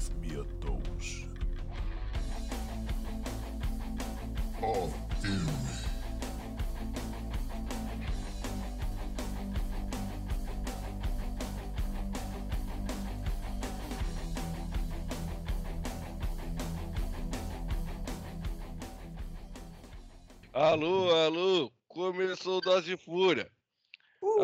Give me a dose. Of filme. Alô, alô, começou Dose de Fúria.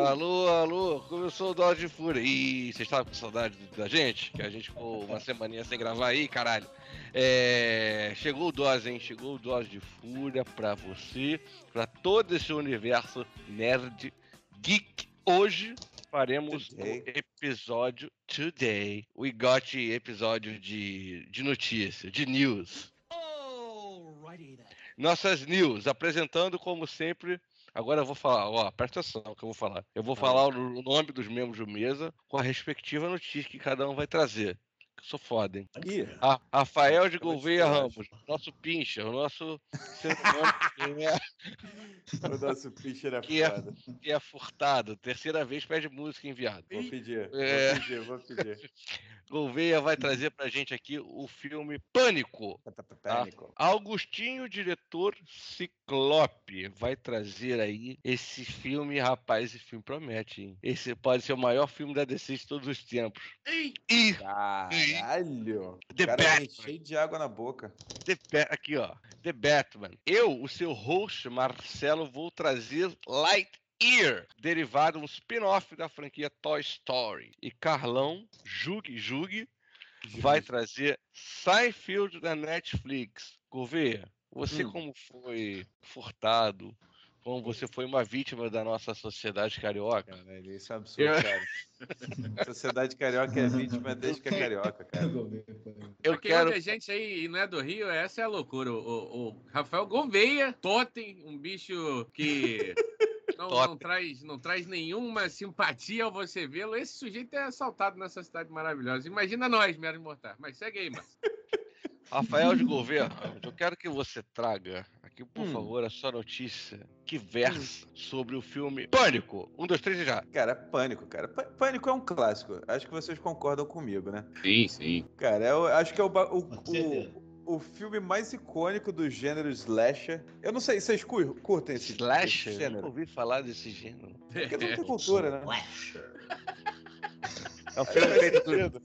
Alô, alô, começou o Dose de Fúria. Ih, vocês estavam com saudade da gente? Que a gente ficou uma semaninha sem gravar aí, caralho. É, chegou o Dose, hein? Chegou o Dose de Fúria pra você, pra todo esse universo nerd, geek. Hoje faremos Today. o episódio Today. We got episódio de, de notícia, de news. Alrighty then. Nossas news, apresentando como sempre. Agora eu vou falar, ó, presta atenção que eu vou falar. Eu vou falar o nome dos membros do mesa com a respectiva notícia que cada um vai trazer. Sou foda, hein? Ih, A Rafael de Gouveia Ramos, nosso pincha, o nosso ser humano que é, o nosso pitcher é Que é- que é furtado. Terceira vez pede música enviado. Vou pedir, É. vou pedir, vou pedir. Gouveia vai trazer pra gente aqui o filme Pânico. Pânico. Augustinho, diretor Ciclope, vai trazer aí esse filme, rapaz, esse filme promete, hein? Esse pode ser o maior filme da DC de todos os tempos. E Caralho! The cara Batman. cheio de água na boca. The aqui, ó, The Batman. Eu, o seu host, Marcelo, vou trazer Lightyear, derivado um spin-off da franquia Toy Story. E Carlão, Jugue, Jugue, vai trazer Seinfeld da Netflix. Gouveia, você Hum. como foi furtado, como você foi uma vítima da nossa sociedade carioca, Caralho, isso é absurdo, Eu- cara. Sociedade carioca é vítima desde que é carioca, cara. eu Pra quem quero... a gente aí e não é do Rio, essa é a loucura. O, o- o Rafael Gouveia, Totem, um bicho que não, não traz, não traz nenhuma simpatia ao você vê-lo. Esse sujeito é assaltado nessa cidade maravilhosa. Imagina nós, meros mortais. Mas segue aí, Márcio. Rafael de Gouveia, eu quero que você traga aqui, por Hum. favor, a sua notícia que versa sobre o filme Pânico. Um, dois, três e já. Cara, pânico, cara. Pâ- Pânico é um clássico. Acho que vocês concordam comigo, né? Sim, sim. Cara, eu acho que é o, o, o, o filme mais icônico do gênero slasher. Eu não sei, vocês cur- curtem esse, Slasher? esse Nunca gênero? ouvi falar desse gênero. Porque não tem cultura, né? Slasher. É um filme feito do...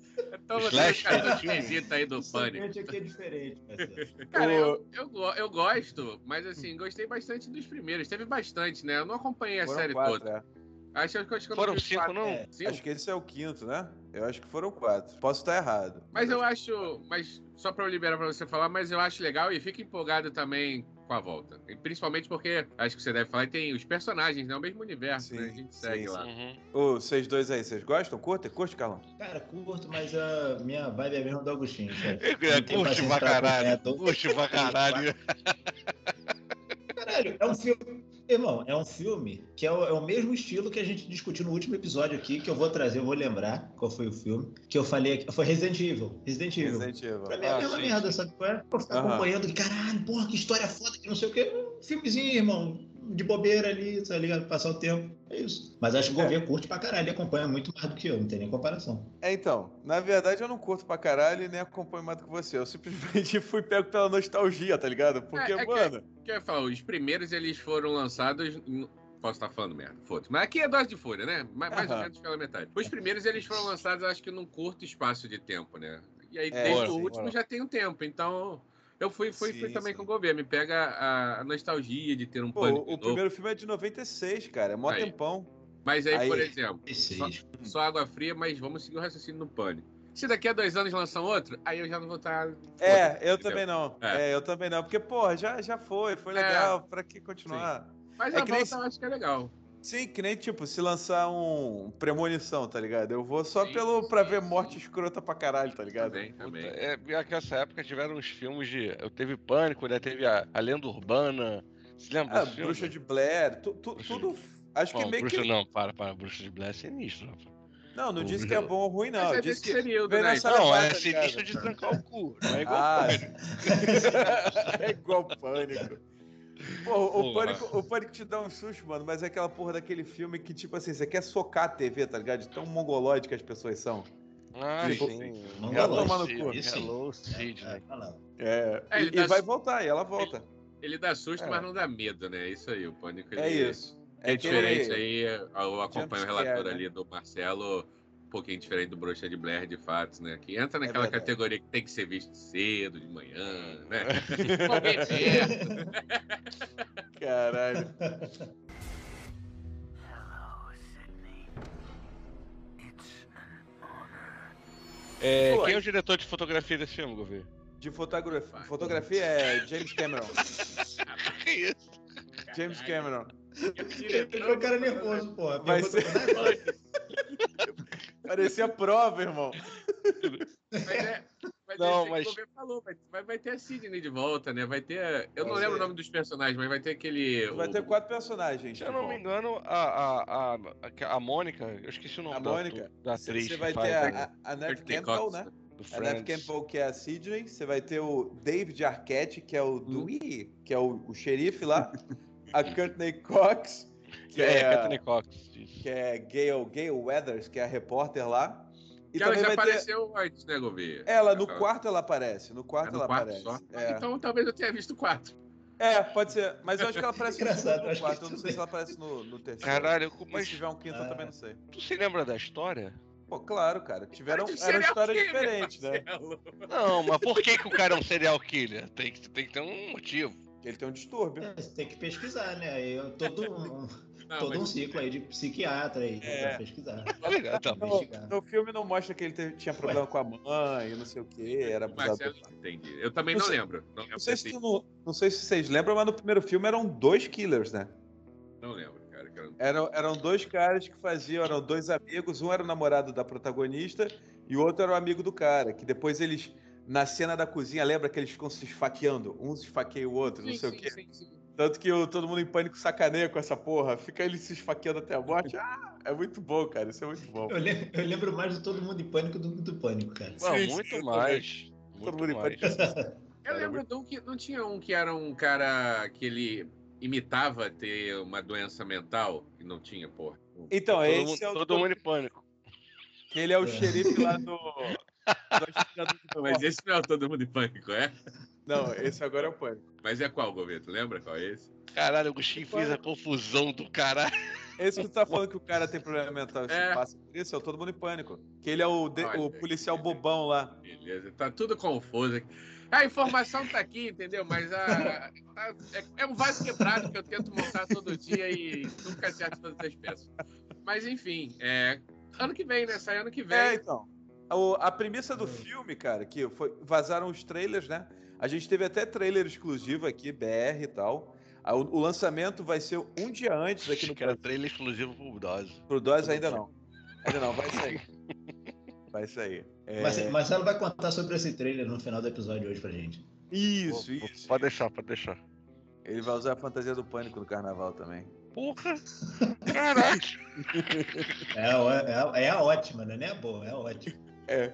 Então você Slash, caiu né? no quesito aí do pânico. Aqui é diferente. Cara, eu, eu, eu gosto, mas assim, gostei bastante dos primeiros. Teve bastante, né? Eu não acompanhei a Foram série quatro, toda. é. Acho que acho que eu Foram cinco, quatro. não? É, Cinco? Acho que esse é o quinto, né? Eu acho que foram quatro. Posso estar errado. Mas eu acho, mas só pra eu liberar pra você falar, mas eu acho legal e fico empolgado também com a volta. E principalmente porque, acho que você deve falar, tem os personagens, né? O mesmo universo, Sim, né? A gente sim, segue sim. lá. Uhum. Ô, vocês dois aí, vocês gostam? Curtem? Curte, Carlão? Cara, curto, mas a minha vibe é mesmo do Agostinho, sabe? É, Curte paciência pra caralho, curte pra caralho. Caralho, é um filme. Irmão, é um filme que é o, é o mesmo estilo que a gente discutiu no último episódio aqui, que eu vou trazer, eu vou lembrar qual foi o filme, que eu falei aqui. Foi Resident Evil. Resident Evil. Resident Evil. Pra mim é a Ah, mesma sim, merda, sabe qual é? Ficar Aham. acompanhando caralho, porra, que história foda, que não sei o quê. Um filmezinho, irmão, de bobeira ali, tá ligado? Passar o tempo. É isso. Mas acho que o Gouveia curte pra caralho, ele acompanha muito mais do que eu, não tem nem comparação. É, então, na verdade eu não curto pra caralho e nem acompanho mais do que você. Eu simplesmente fui pego pela nostalgia, tá ligado? Porque, É, é que- mano. O que eu ia falar, os primeiros eles foram lançados. em- Posso estar falando merda, foda-se. Mas aqui é dose de fúria, né? Ma- Mais, ou menos pela metade. Os primeiros eles foram lançados, acho que num curto espaço de tempo, né? E aí, É, desde sim, o último já tem um tempo. Então, eu fui, fui, fui Sim, também sim. com o governo. Me pega a, a nostalgia de ter um Pô, pânico o novo. primeiro filme é de 96, cara. É mó Aí. tempão. Mas aí, Aí- por exemplo, Esses. só água fria, mas vamos seguir o raciocínio no pânico. Se daqui a dois anos lançam outro, aí eu já não vou estar. É, eu entendeu? também não. É. É. eu também não. Porque, porra, já, já foi, foi É. legal. Pra que continuar? Mas É a que nem volta eu acho que é legal. Sim, que nem, tipo, se lançar um Premonição, tá ligado? Eu vou só Sim, pelo sim, pra ver sim. morte escrota pra caralho, tá ligado? Também, também. É, pior que nessa época tiveram uns filmes de. Eu teve Pânico, né? Teve a, a Lenda Urbana. Você lembra Ah? Bruxa de Blair, tu- tu- Bruxa tudo. Acho que Bom, meio Bruxa que. não, para, para. Bruxa de Blair é sinistro. rapaz. Não, não o disse que é bom ou ruim, não. Mas é Disse que. período, né? Não, levada, é tá sinistro de trancar o cu. Não é igual Ah, Pânico. é igual pânico. Pô, o pânico, o pânico te dá um susto, mano, mas é aquela porra daquele filme que, tipo assim, você quer socar a TV, tá ligado? De tão mongolóide que as pessoas são. Ah, Tipo, sim. Não Ela toma no cu. Hello, Sidney. É. É, É, e, ele dá vai voltar, e ela volta. Ele dá susto, É. mas não dá medo, né? Isso aí, o pânico. É ele- isso. É, aquele- diferente aí, eu acompanho o relator né? ali do Marcelo, pouquinho diferente do Bruxa de Blair, de fato, né? Que entra naquela verdade. categoria que tem que ser visto cedo, de manhã, né? Perto. Caralho. É, quem é o diretor de fotografia desse filme, Gouveia? De fotografia, fotografia é James Cameron. Que isso? James Cameron. Ele o cara nervoso, pô. Vai ser- é Parecia prova, irmão. Mas é, mas Não, mas- que o Gomes falou, vai, vai, ter a Sidney de volta, né? Vai ter. Eu não Vai lembro o nome dos personagens, mas vai ter aquele. Vai o- ter quatro personagens. Se eu não me engano, a, a, a, a, Mônica, eu esqueci o nome A da, Mônica? da atriz. Você vai ter a- a, a, Neve Campbell, né? do A Neve Friends. Campbell, que é a Sidney. Você vai ter o David Arquette, que é o Dewey, que é o, o xerife lá. a Courtney Cox, que É, é, Anthony Cox. isso. que é Gail, Gail Weathers, que é a repórter lá. E Que ela também já vai ter. apareceu antes, né, Gouveia? Ela, no Aquela- quarto ela aparece. No quarto É no ela quarto aparece. só? É. Então talvez eu tenha visto o quarto. É, pode ser. Mas eu acho que ela aparece no Engraçado, que quarto. Eu não sei se ela aparece no, no terceiro. Caralho, Mas mas se tiver um quinto, eu Ah. também não sei. tu se lembra da história? Pô, claro, cara. Tiveram, eram serial histórias killer, diferentes, né? Não, mas por que, que o cara é um serial killer? Tem que, tem que ter um motivo. Ele tem um distúrbio. É, Você tem que pesquisar, né? Eu- todo um, Não, todo um ciclo aí de psiquiatra aí É. pra pesquisar. Tá ligado? Tá bom. No filme não mostra que ele teve- tinha problema com a mãe, não sei o que, era o. Marcelo, entendi. Eu também Não não sei- lembro. Não lembro, Não sei, se não, não sei se vocês lembram, mas no primeiro filme eram dois killers, né? não lembro, cara. Eram, eram dois caras que faziam, eram dois amigos, um era o namorado da protagonista e o outro era o amigo do cara, que depois eles, na cena da cozinha, lembra que eles ficam se esfaqueando? Um se esfaqueia o outro, não Sim, sei o sim, quê. sim, sim. Tanto que o- todo mundo em pânico sacaneia com essa porra. Fica ele se esfaqueando até a morte. Ah, é muito bom, cara. Isso é muito bom. Eu lembro, eu lembro mais de todo mundo em pânico do que do pânico, cara. Não, Sim, muito eu mais. Todo Muito mundo em mais. pânico. Eu lembro de um que não tinha um que era um cara que ele imitava ter uma doença mental e não tinha, porra. Então, todo esse mundo, é o todo mundo em pânico. que ele é o É. xerife lá do. do mas esse não é todo mundo em pânico, é? Não, esse agora é o pânico. Mas é qual, governo? Tu lembra qual é esse? Caralho, o Agostinho fez a confusão do caralho. Esse que tu tá falando que o cara tem problema mental É. passa por isso, é o Todo Mundo em Pânico. Que ele é o, de- Olha, o policial bobão lá. Beleza, tá tudo confuso aqui. A informação tá aqui, entendeu? Mas a, a- é, é um vaso quebrado que eu tento montar todo dia e nunca acerto todas as peças. Mas enfim, é, ano que vem, né? Sai ano que vem. É, então. O- a premissa do filme, cara, que foi, vazaram os trailers, né? A gente teve até trailer exclusivo aqui, BR e tal. O, o lançamento vai ser um dia antes aqui no que era trailer exclusivo pro Dose. Pro DOS ainda não. Ainda não, vai sair. Vai sair. É, Mas Marcelo vai contar sobre esse trailer no final do episódio hoje pra gente. Isso, Pô, isso. Pode deixar, pode deixar. Ele vai usar a fantasia do pânico no carnaval também. Porra! Caralho! É, a- é, é a ótima, né? Nem a boa, é a ótima. É.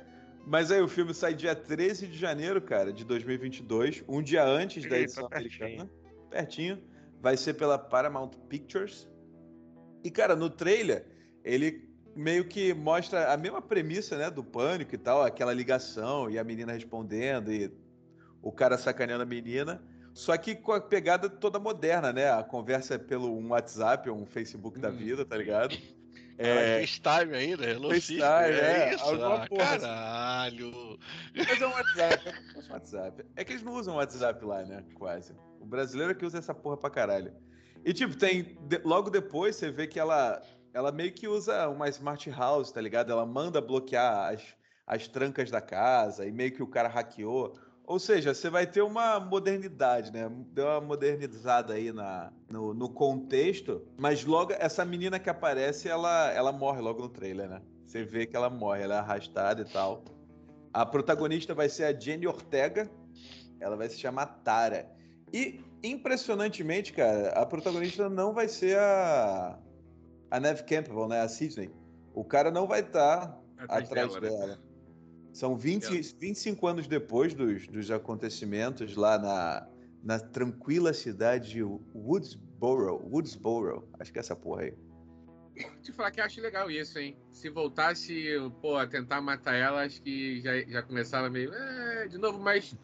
Mas aí o filme sai dia 13 de janeiro, cara, de 2022, um dia antes da Eita, edição pertinho. americana. Pertinho. Vai ser pela Paramount Pictures. E, cara, no trailer, ele meio que mostra a mesma premissa, né, do pânico e tal, aquela ligação e a menina respondendo e o cara sacaneando a menina. Só que com a pegada toda moderna, né? A conversa é pelo um WhatsApp ou um Facebook da Hum. vida, tá ligado? É... FaceTime ainda, Hello FaceTime, é, é isso? alguma Ah, porra. caralho! Mas é um WhatsApp, é um WhatsApp. É que eles não usam WhatsApp lá, né? Quase. O brasileiro é que usa essa porra pra caralho. E, tipo, tem. de- logo depois você vê que ela. Ela meio que usa uma smart house, tá ligado? Ela manda bloquear as, as trancas da casa e meio que o cara hackeou. Ou seja, você vai ter uma modernidade, né? Deu uma modernizada aí na, no, no contexto, mas logo essa menina que aparece, ela, ela morre logo no trailer, né? Você vê que ela morre, ela é arrastada e tal. A protagonista vai ser a Jenny Ortega. Ela vai se chamar Tara. E, impressionantemente, cara, a protagonista não vai ser a, a Neve Campbell, né? A Sidney. O cara não vai estar atrás dela, né? dela. São 20, 25 anos depois dos, dos acontecimentos lá na, na tranquila cidade de Woodsboro. Woodsboro. Acho que é essa porra aí. te falar que eu acho legal isso, hein? Se voltasse, pô, a tentar matar ela, acho que já, já começava meio. É, de novo, mas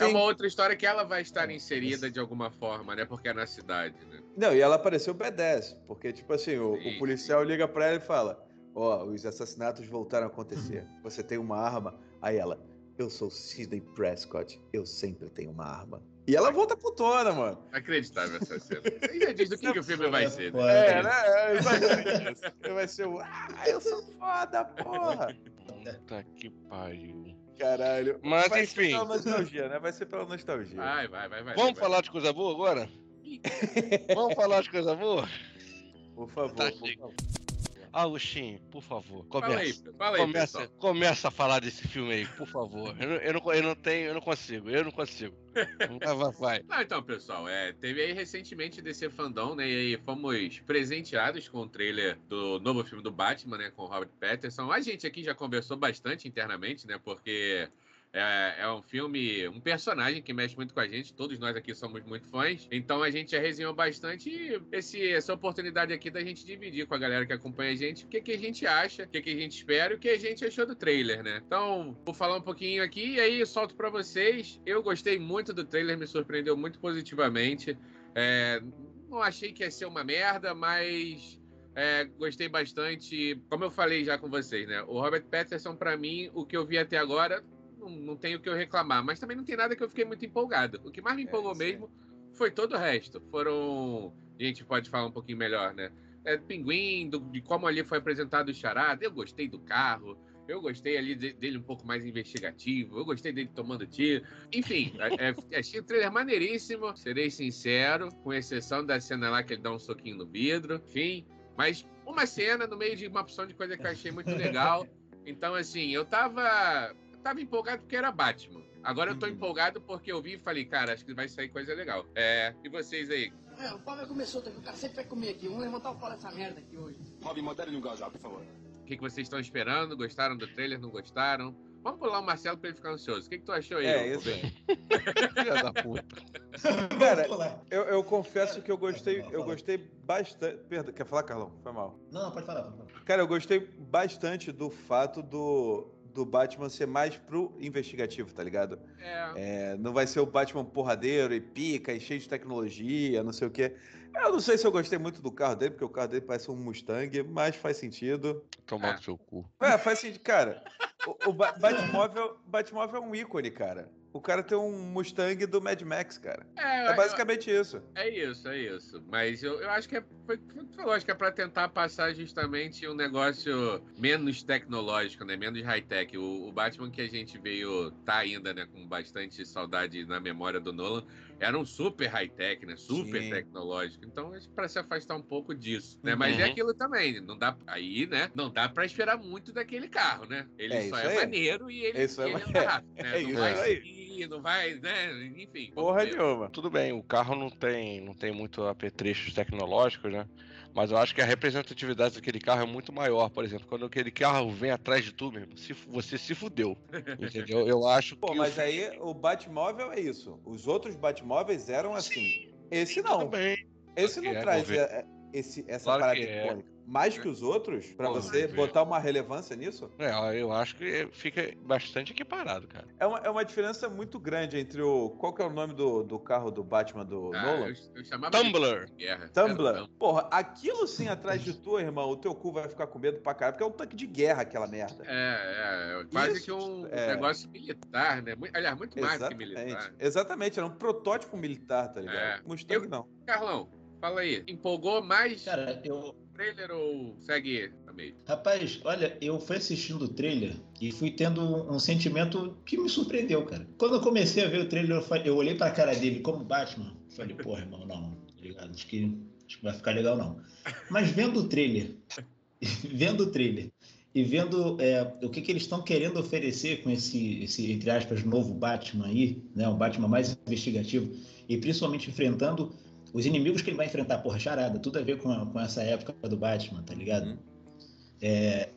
é uma outra história que ela vai estar inserida de alguma forma, né? Porque é na cidade, né? Não, e ela apareceu B10, porque, tipo assim, o, Sim, o policial liga pra ela e fala: Ó, os assassinatos voltaram a acontecer. Você tem uma arma? Aí ela, eu sou Sidney Prescott, eu sempre tenho uma arma. E ela volta putona, mano. Acreditável essa cena. Aí já diz do que, que o filme vai ser. Né? É, né? É exatamente isso. Vai ser o. Ah, eu sou foda, porra! Puta que pariu. Caralho. Mas, vai enfim. Ser pela nostalgia, né? Vai ser pela nostalgia. Vai, vai, vai, vai. Vamos vai. falar de coisa boa agora? Vamos falar de coisa boa? Por favor, Tá, por chega. favor. Agostinho, por favor, Fala aí, começa. Fala aí, Começa, pessoal. começa a falar desse filme aí, por favor. Eu não, eu não, eu não tenho, eu não consigo, eu não consigo. Vai, vai, vai. Ah, então, pessoal, é, teve aí recentemente DC Fandom, né? E aí fomos presenteados com o trailer do novo filme do Batman, né? Com o Robert Pattinson. A gente aqui já conversou bastante internamente, né? Porque é, é um filme, um personagem que mexe muito com a gente. Todos nós aqui somos muito fãs. Então a gente já resenhou bastante esse, essa oportunidade aqui da gente dividir com a galera que acompanha a gente o que, que a gente acha, o que, que a gente espera e o que a gente achou do trailer, né? Então, vou falar um pouquinho aqui e aí solto pra vocês. Eu gostei muito do trailer, me surpreendeu muito positivamente. É, não achei que ia ser uma merda, mas é, gostei bastante. Como eu falei já com vocês, né? O Robert Pattinson, pra mim, o que eu vi até agora, não, não tem o que eu reclamar. Mas também não tem nada que eu fiquei muito empolgado. O que mais me É, empolgou sim. mesmo foi todo o resto. Foram. A gente pode falar um pouquinho melhor, né? É, Pinguim, do- de como ali foi apresentado o Charada. Eu gostei do carro. Eu gostei ali de- dele um pouco mais investigativo. Eu gostei dele tomando tiro. Enfim, é, é, achei o trailer maneiríssimo. Serei sincero, com exceção da cena lá que ele dá um soquinho no vidro. Enfim, mas uma cena no meio de uma opção de coisa que eu achei muito legal. Então, assim, eu tava, tava empolgado porque era Batman. Agora eu tô Uhum. empolgado porque eu vi e falei, cara, acho que vai sair coisa legal. É, e vocês aí? É, o pau comer solto aqui, o cara sempre vai comer aqui. Vamos levantar o pau dessa merda aqui hoje. Robin, modere no engajar, por favor. O que, que vocês estão esperando? Gostaram do trailer? Não gostaram? Vamos pular o Marcelo pra ele ficar ansioso. O que, que tu achou aí? É, isso. Filha da puta. Cara. Eu, eu confesso que eu gostei, eu gostei bastante. Perdão, quer falar, Carlão? Foi mal. Não, pode falar. Pode falar. Cara, eu gostei bastante do fato do, do Batman ser mais pro investigativo, tá ligado? É, É, não vai ser o Batman porradeiro e pica e cheio de tecnologia, não sei o quê. Eu não sei se eu gostei muito do carro dele, porque o carro dele parece um Mustang, mas faz sentido. Tomar É. no seu cu. É, faz sentido. Cara, o, o Ba- Batmóvel, Batmóvel é um ícone, cara. O cara tem um Mustang do Mad Max, cara. é, É eu- basicamente isso. É isso, é isso. Mas eu, eu acho que é, foi, foi, foi lógico, é pra tentar passar justamente um negócio menos tecnológico, né? Menos high-tech. O, o Batman que a gente veio, tá ainda, né? Com bastante saudade na memória do Nolan, era um super high-tech, né? Super Sim. tecnológico. Então, que pra se afastar um pouco disso, né? Mas é Uhum. aquilo também, não dá... Aí, né? Não dá pra esperar muito daquele carro, né? Ele É só é aí. maneiro e ele, Isso é ele ma- anda rápido, né? é não isso vai aí. seguir, não vai, né? Enfim. Porra nenhuma. Tudo bem, o carro não tem, não tem muito apetrechos tecnológicos, né? Mas eu acho que a representatividade daquele carro é muito maior. Por exemplo, quando aquele carro vem atrás de tu, meu irmão, se, você se fudeu. Entendeu? Eu acho Pô, que. mas o aí o Batmóvel é isso. Os outros Batmóveis eram assim. Esse Tudo não. Esse não é, traz vamos é, esse, essa Claro parada é. icônica. Mais que os outros, pra Vamos você ver. botar uma relevância nisso, É, eu acho que fica bastante equiparado, cara. é uma, é uma diferença muito grande entre o. Qual que é o nome do, do carro do Batman do Ah, Nolan? eu, eu chamava de Tumblr. guerra. Tumblr. Um- Porra, aquilo sim atrás de tu, irmão, o teu cu vai ficar com medo pra caralho, porque é um tanque de guerra aquela merda. É, é, quase Isso, que um é. negócio militar, né? Aliás, muito mais do que Exatamente. militar. Exatamente, era um protótipo militar, tá ligado? É. Mustang Eu- não. Carlão, fala aí. Empolgou mais Cara, eu. Trailer ou segue meio? Rapaz, olha, eu fui assistindo o trailer e fui tendo um sentimento que me surpreendeu, cara. Quando eu comecei a ver o trailer, eu, falei- eu olhei pra cara dele como Batman. Falei, porra, irmão, não, tá ligado? Acho que, acho que vai ficar legal, não. Mas vendo o trailer, vendo o trailer e vendo é, o que, que eles estão querendo oferecer com esse, esse, entre aspas, novo Batman aí, né? Um Batman mais investigativo, e principalmente enfrentando os inimigos que ele vai enfrentar, porra, charada, tudo a ver com, a- com essa época do Batman, tá ligado? Uhum. É,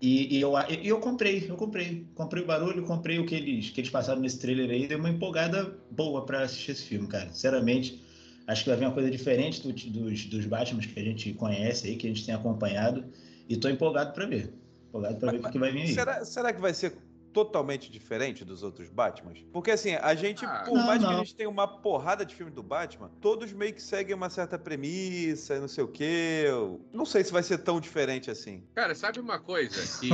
e, e eu, e eu comprei, eu comprei. Comprei o barulho, comprei o que eles, que eles passaram nesse trailer aí, deu uma empolgada boa pra assistir esse filme, cara. Sinceramente, Acho que vai vir uma coisa diferente do- dos, dos Batman que a gente conhece aí, que a gente tem acompanhado. E tô empolgado para ver. Empolgado para ver o que que vai vir aí. Será, será que vai ser totalmente diferente dos outros Batmans? Porque assim, a gente, Ah. por Não, mais que não. a gente tenha uma porrada de filme do Batman, todos meio que seguem uma certa premissa e não sei o quê. Eu Não sei se vai ser tão diferente assim. Cara, sabe uma coisa que.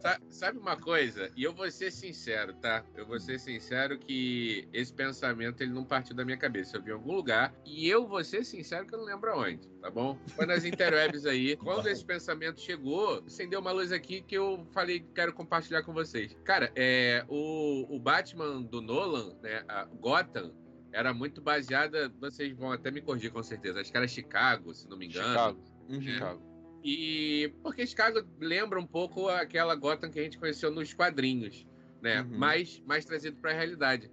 Sa- Sabe uma coisa? E eu vou ser sincero, tá? Eu vou ser sincero que esse pensamento ele não partiu da minha cabeça. Eu vi em algum lugar e eu vou ser sincero que eu não lembro aonde, tá bom? Foi nas interwebs aí. Quando esse pensamento chegou, acendeu uma luz aqui que eu falei que quero compartilhar com vocês. Cara, é o, o Batman do Nolan, né? A Gotham era muito baseada. Vocês vão até me corrigir com certeza. Acho que era Chicago, se não me engano. Chicago. Uhum. Chicago. E porque Chicago lembra um pouco aquela Gotham que a gente conheceu nos quadrinhos, né? Uhum. Mais, mais trazido para a realidade.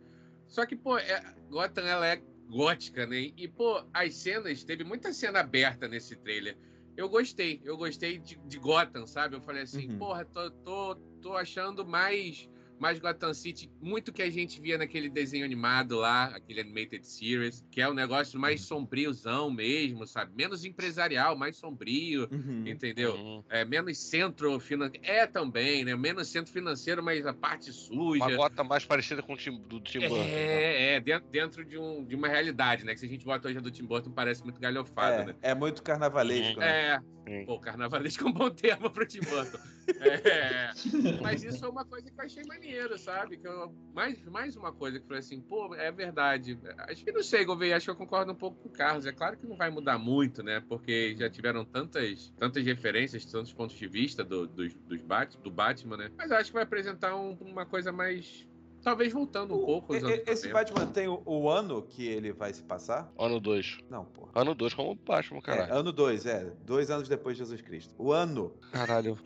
Só que, pô, é, Gotham ela é gótica, né? E, pô, as cenas, teve muita cena aberta nesse trailer. Eu gostei, eu gostei de, de Gotham, sabe? Eu falei assim, Uhum. porra, tô, tô, tô achando mais, mais Gotham City, muito que a gente via naquele desenho animado lá, aquele Animated Series, que é um negócio mais sombriozão mesmo, sabe? Menos empresarial, mais sombrio, Uhum. entendeu? Uhum. É, menos centro financeiro. É também, né? Menos centro financeiro, mas a parte suja. Uma gota mais parecida com o Tim, do Tim Burton. É, é, dentro, dentro de, um, de uma realidade, né? Que se a gente bota hoje a do Tim Burton, parece muito galhofado, né? É, é muito carnavalesco, né? É, Pô, carnavalesco é um bom termo pro Tim Burton. É, mas isso é uma coisa que eu achei maneiro, sabe? Que eu, mais, mais uma coisa que eu falei assim, pô, é verdade. Acho que não sei, Gouveia, acho que eu concordo um pouco com o Carlos. É claro que não vai mudar muito, né? Porque já tiveram tantas, tantas referências, tantos pontos de vista do, dos, dos Bat, do Batman, né? Mas acho que vai apresentar um- uma coisa mais. Talvez voltando um O- pouco. esse 90. Batman tem o, o ano que ele vai se passar? Ano 2. Não, porra. Ano 2 como Batman, É, caralho. ano 2, é. Dois anos depois de Jesus Cristo. O ano. Caralho.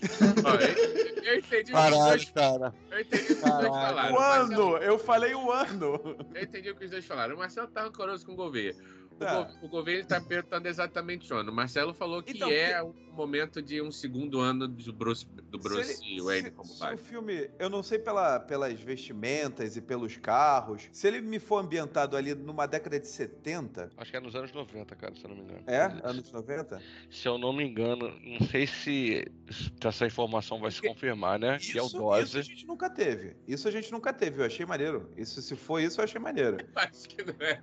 Ó, eu, eu entendi o que os dois, cara. eu entendi o que os dois Caralho. falaram. o Marcelo- ano! Eu falei o ano! Eu entendi o que os dois falaram. O Marcelo tá rancoroso com o Gouveia. O, Tá. O Gouveia está perguntando exatamente o ano. O Marcelo falou que Então, é um momento de um segundo ano do Bruce, do Bruce Se ele- Wayne se- como se pai. o filme, eu não sei pela, pelas vestimentas e pelos carros, se ele me for ambientado ali numa década de 70, Acho que é nos anos 90, cara, se eu não me engano. é? Anos 90? Se eu não me engano, não sei se, se essa informação vai se Porque confirmar, né? que é o Isso, isso Dose. a gente nunca teve. Isso a gente nunca teve. Eu achei maneiro. Isso, se for isso, eu achei maneiro. Acho que não é.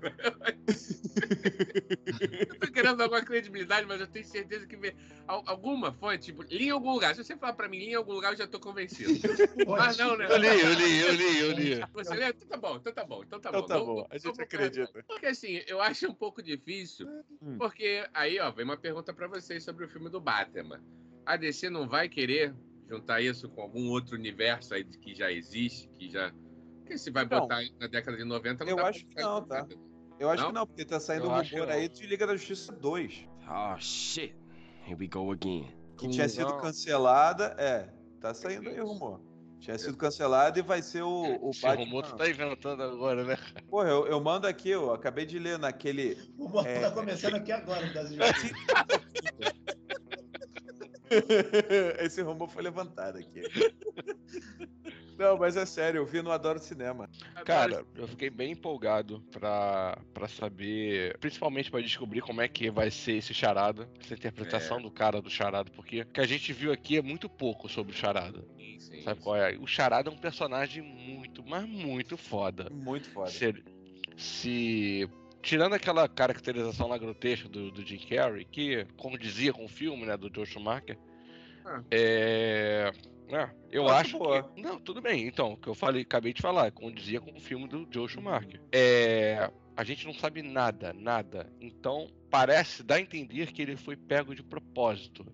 eu tô querendo dar alguma credibilidade, mas eu tenho certeza que alguma fonte, tipo, li em algum lugar. Se você falar pra mim, li em algum lugar, eu já tô convencido. Mas não, né? Eu li, eu li, eu li, eu li. Você lê? Então tá bom, então tá bom, então tá Então bom. tá bom, não- a gente acredita. Porque assim, eu acho um pouco difícil, Hum. porque aí, ó, vem uma pergunta pra vocês sobre o filme do Batman. A DC não vai querer juntar isso com algum outro universo aí que já existe, que já. Porque se vai botar na década de 90, não eu dá pra acho que não, tá? Eu acho Não? que não, porque tá saindo Eu um rumor aí de Liga da Justiça 2, Oh shit. Here we go again. que tinha sido cancelada. É, tá saindo aí o rumor. Tinha sido cancelada e vai ser o, o Esse Batman. rumor tu tá inventando agora, né? Porra, eu, eu mando aqui, eu acabei de ler naquele. O Morto É. tá começando aqui agora, no Brasil. Esse rumor foi levantado aqui. Não, mas é sério, eu vi no Adoro Cinema. Cara, eu fiquei bem empolgado pra, pra saber, principalmente pra descobrir como é que vai ser esse charada, essa interpretação do cara do charada, porque o que a gente viu aqui é muito pouco sobre o charada. Sim, sim, Sabe sim. qual é? O charada é um personagem muito, mas muito foda. Muito foda. Se, se- tirando aquela caracterização lá grotesca do, do Jim Carrey, que condizia com o filme, né, do Joe Schumacher, Ah. é, é, eu Eu acho boa. que não, tudo bem. Então, o que eu falei, acabei de falar, condizia com o filme do Joe Schumacher. É, a gente não sabe nada, nada. Então, parece dar a entender que ele foi pego de propósito.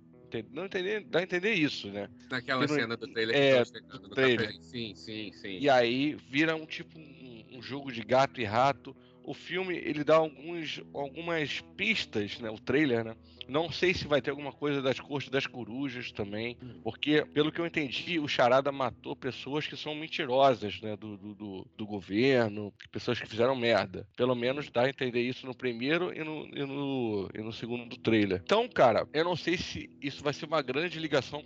Não entender, dá a entender isso, né? Naquela cena do trailer é, que tava chegando do no trailer. Sim, sim, sim. E aí vira um tipo um, um jogo de gato e rato. O filme ele dá alguns, algumas pistas, né? O trailer, né? Não sei se vai ter alguma coisa das cortes das corujas também, porque pelo que eu entendi, o Charada matou pessoas que são mentirosas, né? Do, do, do, governo, pessoas que fizeram merda. Pelo menos dá a entender isso no primeiro e no, e no, e no segundo trailer. Então, cara, eu não sei se isso vai ser uma grande ligação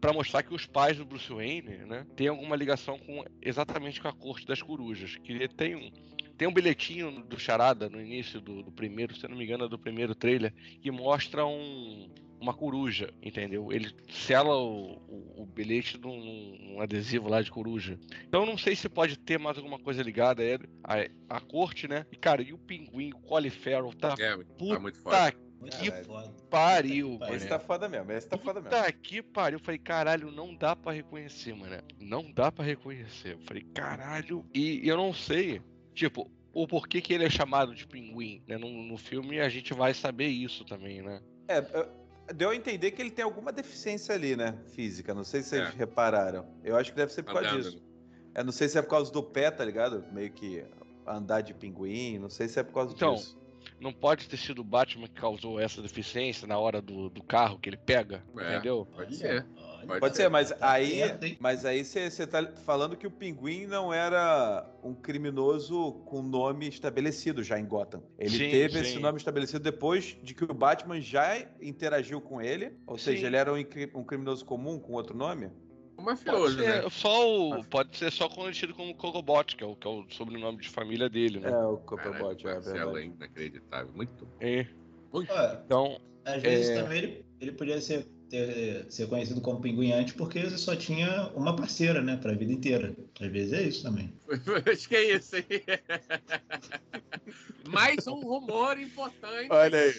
para mostrar que os pais do Bruce Wayne, né, tem alguma ligação com exatamente com a corte das corujas, que tem um tem um bilhetinho do Charada no início do, do primeiro, se eu não me engano, é do primeiro trailer, que mostra um, uma coruja, entendeu? Ele sela o, o, o bilhete num, num adesivo lá de coruja. Então eu não sei se pode ter mais alguma coisa ligada a ele, a, a corte, né? E cara, e o pinguim, o Colin Farrell, tá É, tá puta muito foda. Muito que foda. pariu, Esse Esse mano. tá foda mesmo, esse tá foda mesmo. Que pariu. Eu falei, caralho, não dá pra reconhecer, mano. Não dá pra reconhecer. Eu falei, caralho. E eu não sei, tipo, o porquê que ele é chamado de pinguim, né? No, no filme a gente vai saber isso também, né? É, é, deu a entender que ele tem alguma deficiência ali, né? Física. Não sei se vocês É. repararam. Eu acho que deve ser por causa Andando. disso. É, não sei se é por causa do pé, tá ligado? Meio que andar de pinguim. Não sei se é por causa Então, disso. Não pode ter sido o Batman que causou essa deficiência na hora do, do carro que ele pega, É. entendeu? Pode ser. Olha, Pode Pode ser. ser, mas aí. Mas aí você tá falando que o pinguim não era um criminoso com nome estabelecido já em Gotham. Ele Sim, teve sim. esse nome estabelecido depois de que o Batman já interagiu com ele. Ou seja, Sim. ele era um, um criminoso comum com outro nome? O Pode mafioso, ser, né? só o, pode ser só conhecido como Cogobot, que é o, que é o sobrenome de família dele, né? É, o Copperbot, é Marcelo verdade. é inacreditável. Muito. É. muito. Então, Às vezes É. também ele, ele podia ser, ter- ser conhecido como pinguim antes porque ele só tinha uma parceira, né, pra vida inteira. Às vezes é isso também. Acho que é isso aí. Mais um rumor importante. Olha aí.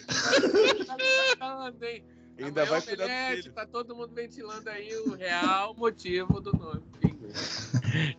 A Ainda vai cuidar do filho. Tá todo mundo ventilando aí o real motivo do nome.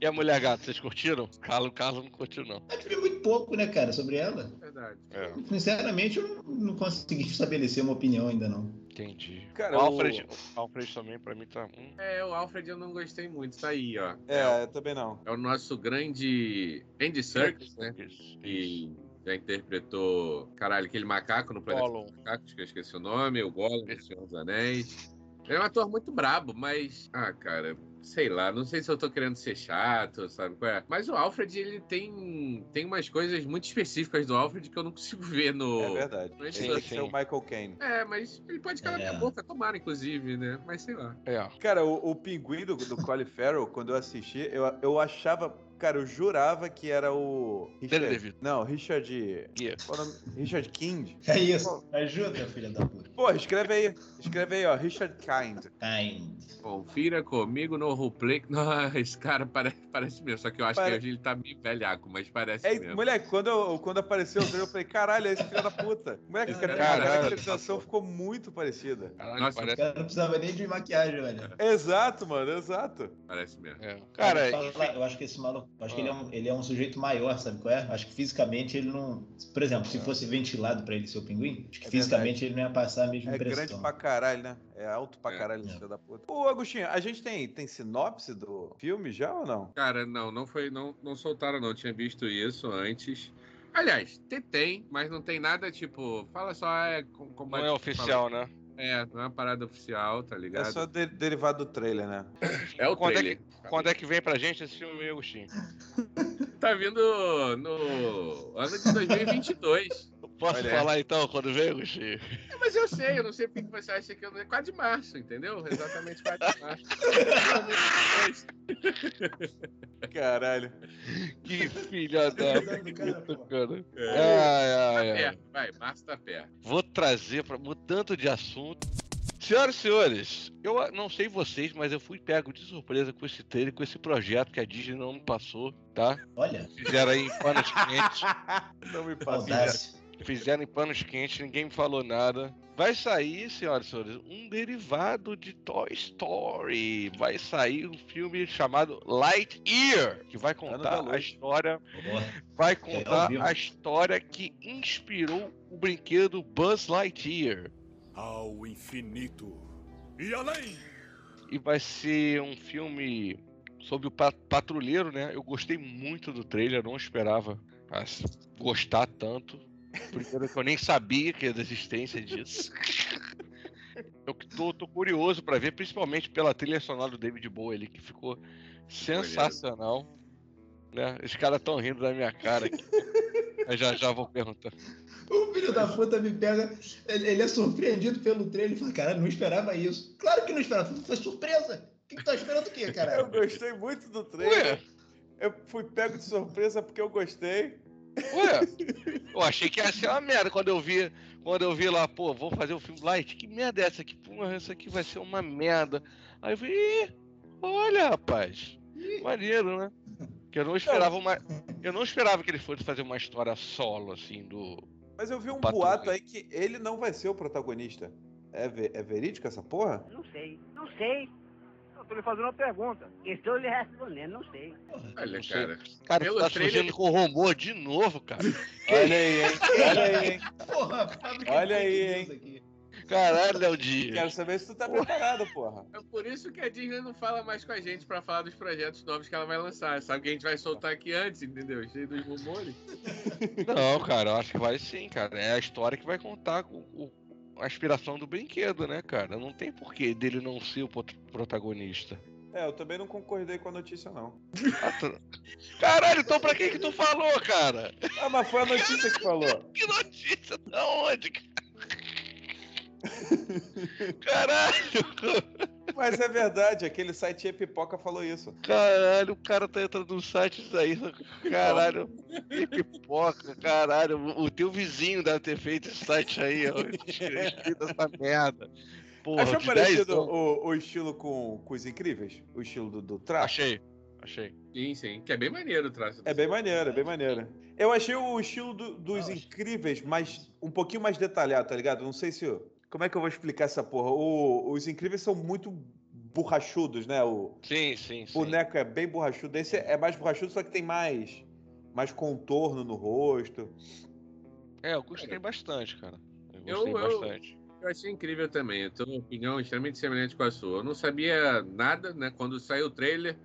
E a Mulher Gato, vocês curtiram? Carlos, o Carlos não curtiu, não. Eu vi muito pouco, né, cara, sobre ela. Verdade. É, Sinceramente, eu não, consegui estabelecer uma opinião ainda, não. entendi. Cara, o o- Alfred, o Alfred também, pra mim, tá. hum. É, o Alfred eu não gostei muito. Tá aí, ó. É, eu também não. É o nosso grande Andy Serkis, né? Que já interpretou, caralho, aquele macaco no Planeta Gollum. Macacos, que eu esqueci o nome, o Gollum do Senhor dos Anéis. Ele é um ator muito brabo, mas, ah, cara, sei lá, não sei se eu tô querendo ser chato, sabe qual é? Mas o Alfred, ele tem, tem umas coisas muito específicas do Alfred que eu não consigo ver no... É verdade. Mas Ele tem que ser o Michael Caine. É, mas ele pode calar É. minha boca, tomara, inclusive, né? Mas sei lá. É. Cara, o, o pinguim do, do Colin Farrell, quando eu assisti, eu, eu achava. Cara, eu jurava que era o. Richard, não, Richard. Yeah. Nome? Richard King. É isso. Ajuda, filha da puta. Pô, escreve aí. Escreve aí, ó. Richard Kind. Kind. Confira comigo no roleplay. Não, esse cara parece, parece mesmo, só que eu acho Pare- que hoje ele tá meio velhaco, mas parece É, mesmo. moleque, quando, eu- quando apareceu o trailer, eu falei, caralho, é esse filho da puta. Moleque, Caralho. a caracterização ficou muito parecida. Caralho, Nossa, O parece. cara não precisava nem de maquiagem, velho. Exato, mano, exato. Parece mesmo. É. Cara, eu, enfim, eu acho que esse maluco, eu acho que ele é, Ah. um, ele é um sujeito maior, sabe qual é? Acho que fisicamente ele não. Por exemplo, se fosse ventilado pra ele ser o pinguim, acho que É fisicamente ele não ia passar a mesma É impressão. grande pra caralho, né? É alto pra É. caralho, É. filho da puta. Ô, Agostinho, a gente tem, tem sinopse do filme já ou não? Cara, não, não foi, não, não soltaram não, tinha visto isso antes. Aliás, tem, tem, mas não tem nada tipo, fala só é com- não é oficial, né? É, não é uma parada oficial, tá É ligado? só de- derivado do trailer, né? É o quando, é trailer. que, quando é que vem pra gente esse filme, Agostinho? Tá vindo no ano de 2022. Posso Olha. falar então quando vem, Agostinho? É, mas eu sei, eu não sei porque que você acha que eu não é 4 de março, entendeu? Exatamente 4 de março. 2022. Caralho. Que filha da puta, cara. É. Ai, ai, ai. Perto, vai, março tá perto. Vou trazer, pra, mudando de assunto. Senhoras e senhores, eu não sei vocês, mas eu fui pego de surpresa com esse trailer, com esse projeto que a Disney não me passou, tá? Olha, Fizeram aí em panos quentes. Não me passa. Fizeram em panos quentes, ninguém me falou nada. Vai sair, senhoras e senhores, um derivado de Toy Story. Vai sair um filme chamado Lightyear, que vai da contar a história Boa. vai ao contar a história que inspirou o brinquedo Buzz Lightyear. Ao infinito e além. E vai ser um filme sobre o pa- patrulheiro, né? Eu gostei muito do trailer, não esperava gostar tanto. Primeiro que eu nem sabia que da existência disso. Eu tô, tô curioso pra ver, principalmente pela trilha sonora do David Bowie ali, que ficou sensacional. Né? Os caras tão rindo da minha cara aqui. Eu já já vou perguntar. O filho da puta me pega, ele, ele é surpreendido pelo trailer e fala, cara, não esperava isso. Claro que não esperava, foi surpresa. O que, que tá esperando o quê, Eu caralho? gostei muito do Ué, trailer. Eu fui pego de surpresa porque eu gostei. Ué, eu achei que ia ser uma merda quando eu vi, quando eu vi lá, pô, vou fazer o filme Light, que merda é essa aqui? Pô, isso aqui vai ser uma merda. Aí eu vi, Ih, olha, rapaz, maneiro, né? Que eu não esperava uma, eu não esperava que ele fosse fazer uma história solo assim do. Mas eu vi um boato aí que ele não vai ser o protagonista. É, ve- é verídico essa porra? Não sei, não sei. Eu tô lhe fazendo uma pergunta. Estou lhe respondendo, não sei. Olha, Não sei. cara. Cara, Pelo tu tá trailer- surgindo com rumor de novo, cara. Olha aí, hein? Olha aí, hein? Porra, Olha aí, hein? aqui. Caralho, Léo Dias. Quero saber se tu tá preparado, porra. É por isso que a Disney não fala mais com a gente pra falar dos projetos novos que ela vai lançar. Sabe que a gente vai soltar aqui antes, entendeu? Cheio dos rumores. Não, cara, eu acho que vai sim, cara. É a história que vai contar com o- a inspiração do brinquedo, né, cara? Não tem porquê dele não ser o protagonista. É, eu também não concordei com a notícia, não. Ah, Caralho, então pra que que tu falou, cara? Ah, mas foi a notícia que falou. Que notícia? Da onde? Caralho! Mas é verdade, aquele site E Pipoca falou isso. Caralho, o cara tá entrando nos sites aí. Caralho, que pipoca, caralho. O teu vizinho deve ter feito esse site aí, ó. Escrito essa merda. Porra, Achou parecido 10 anos. o, o estilo com, com os incríveis? O estilo do, do traço? Achei, achei. Sim, sim. Que é bem maneiro o traço. É bem maneiro, é bem maneiro. Eu achei o estilo do- dos Ah, incríveis mais um pouquinho mais detalhado, tá ligado? Não sei se. eu- Como é que eu vou explicar essa porra? O- os incríveis são muito borrachudos, né? O Sim, sim, sim. boneco é bem borrachudo. Esse é mais borrachudo, só que tem mais, mais contorno no rosto. É, eu gostei bastante, cara. Eu Eu- gostei eu- bastante. Eu achei incrível também. Eu tenho uma opinião extremamente semelhante com a sua. Eu não sabia nada, né? Quando saiu o trailer,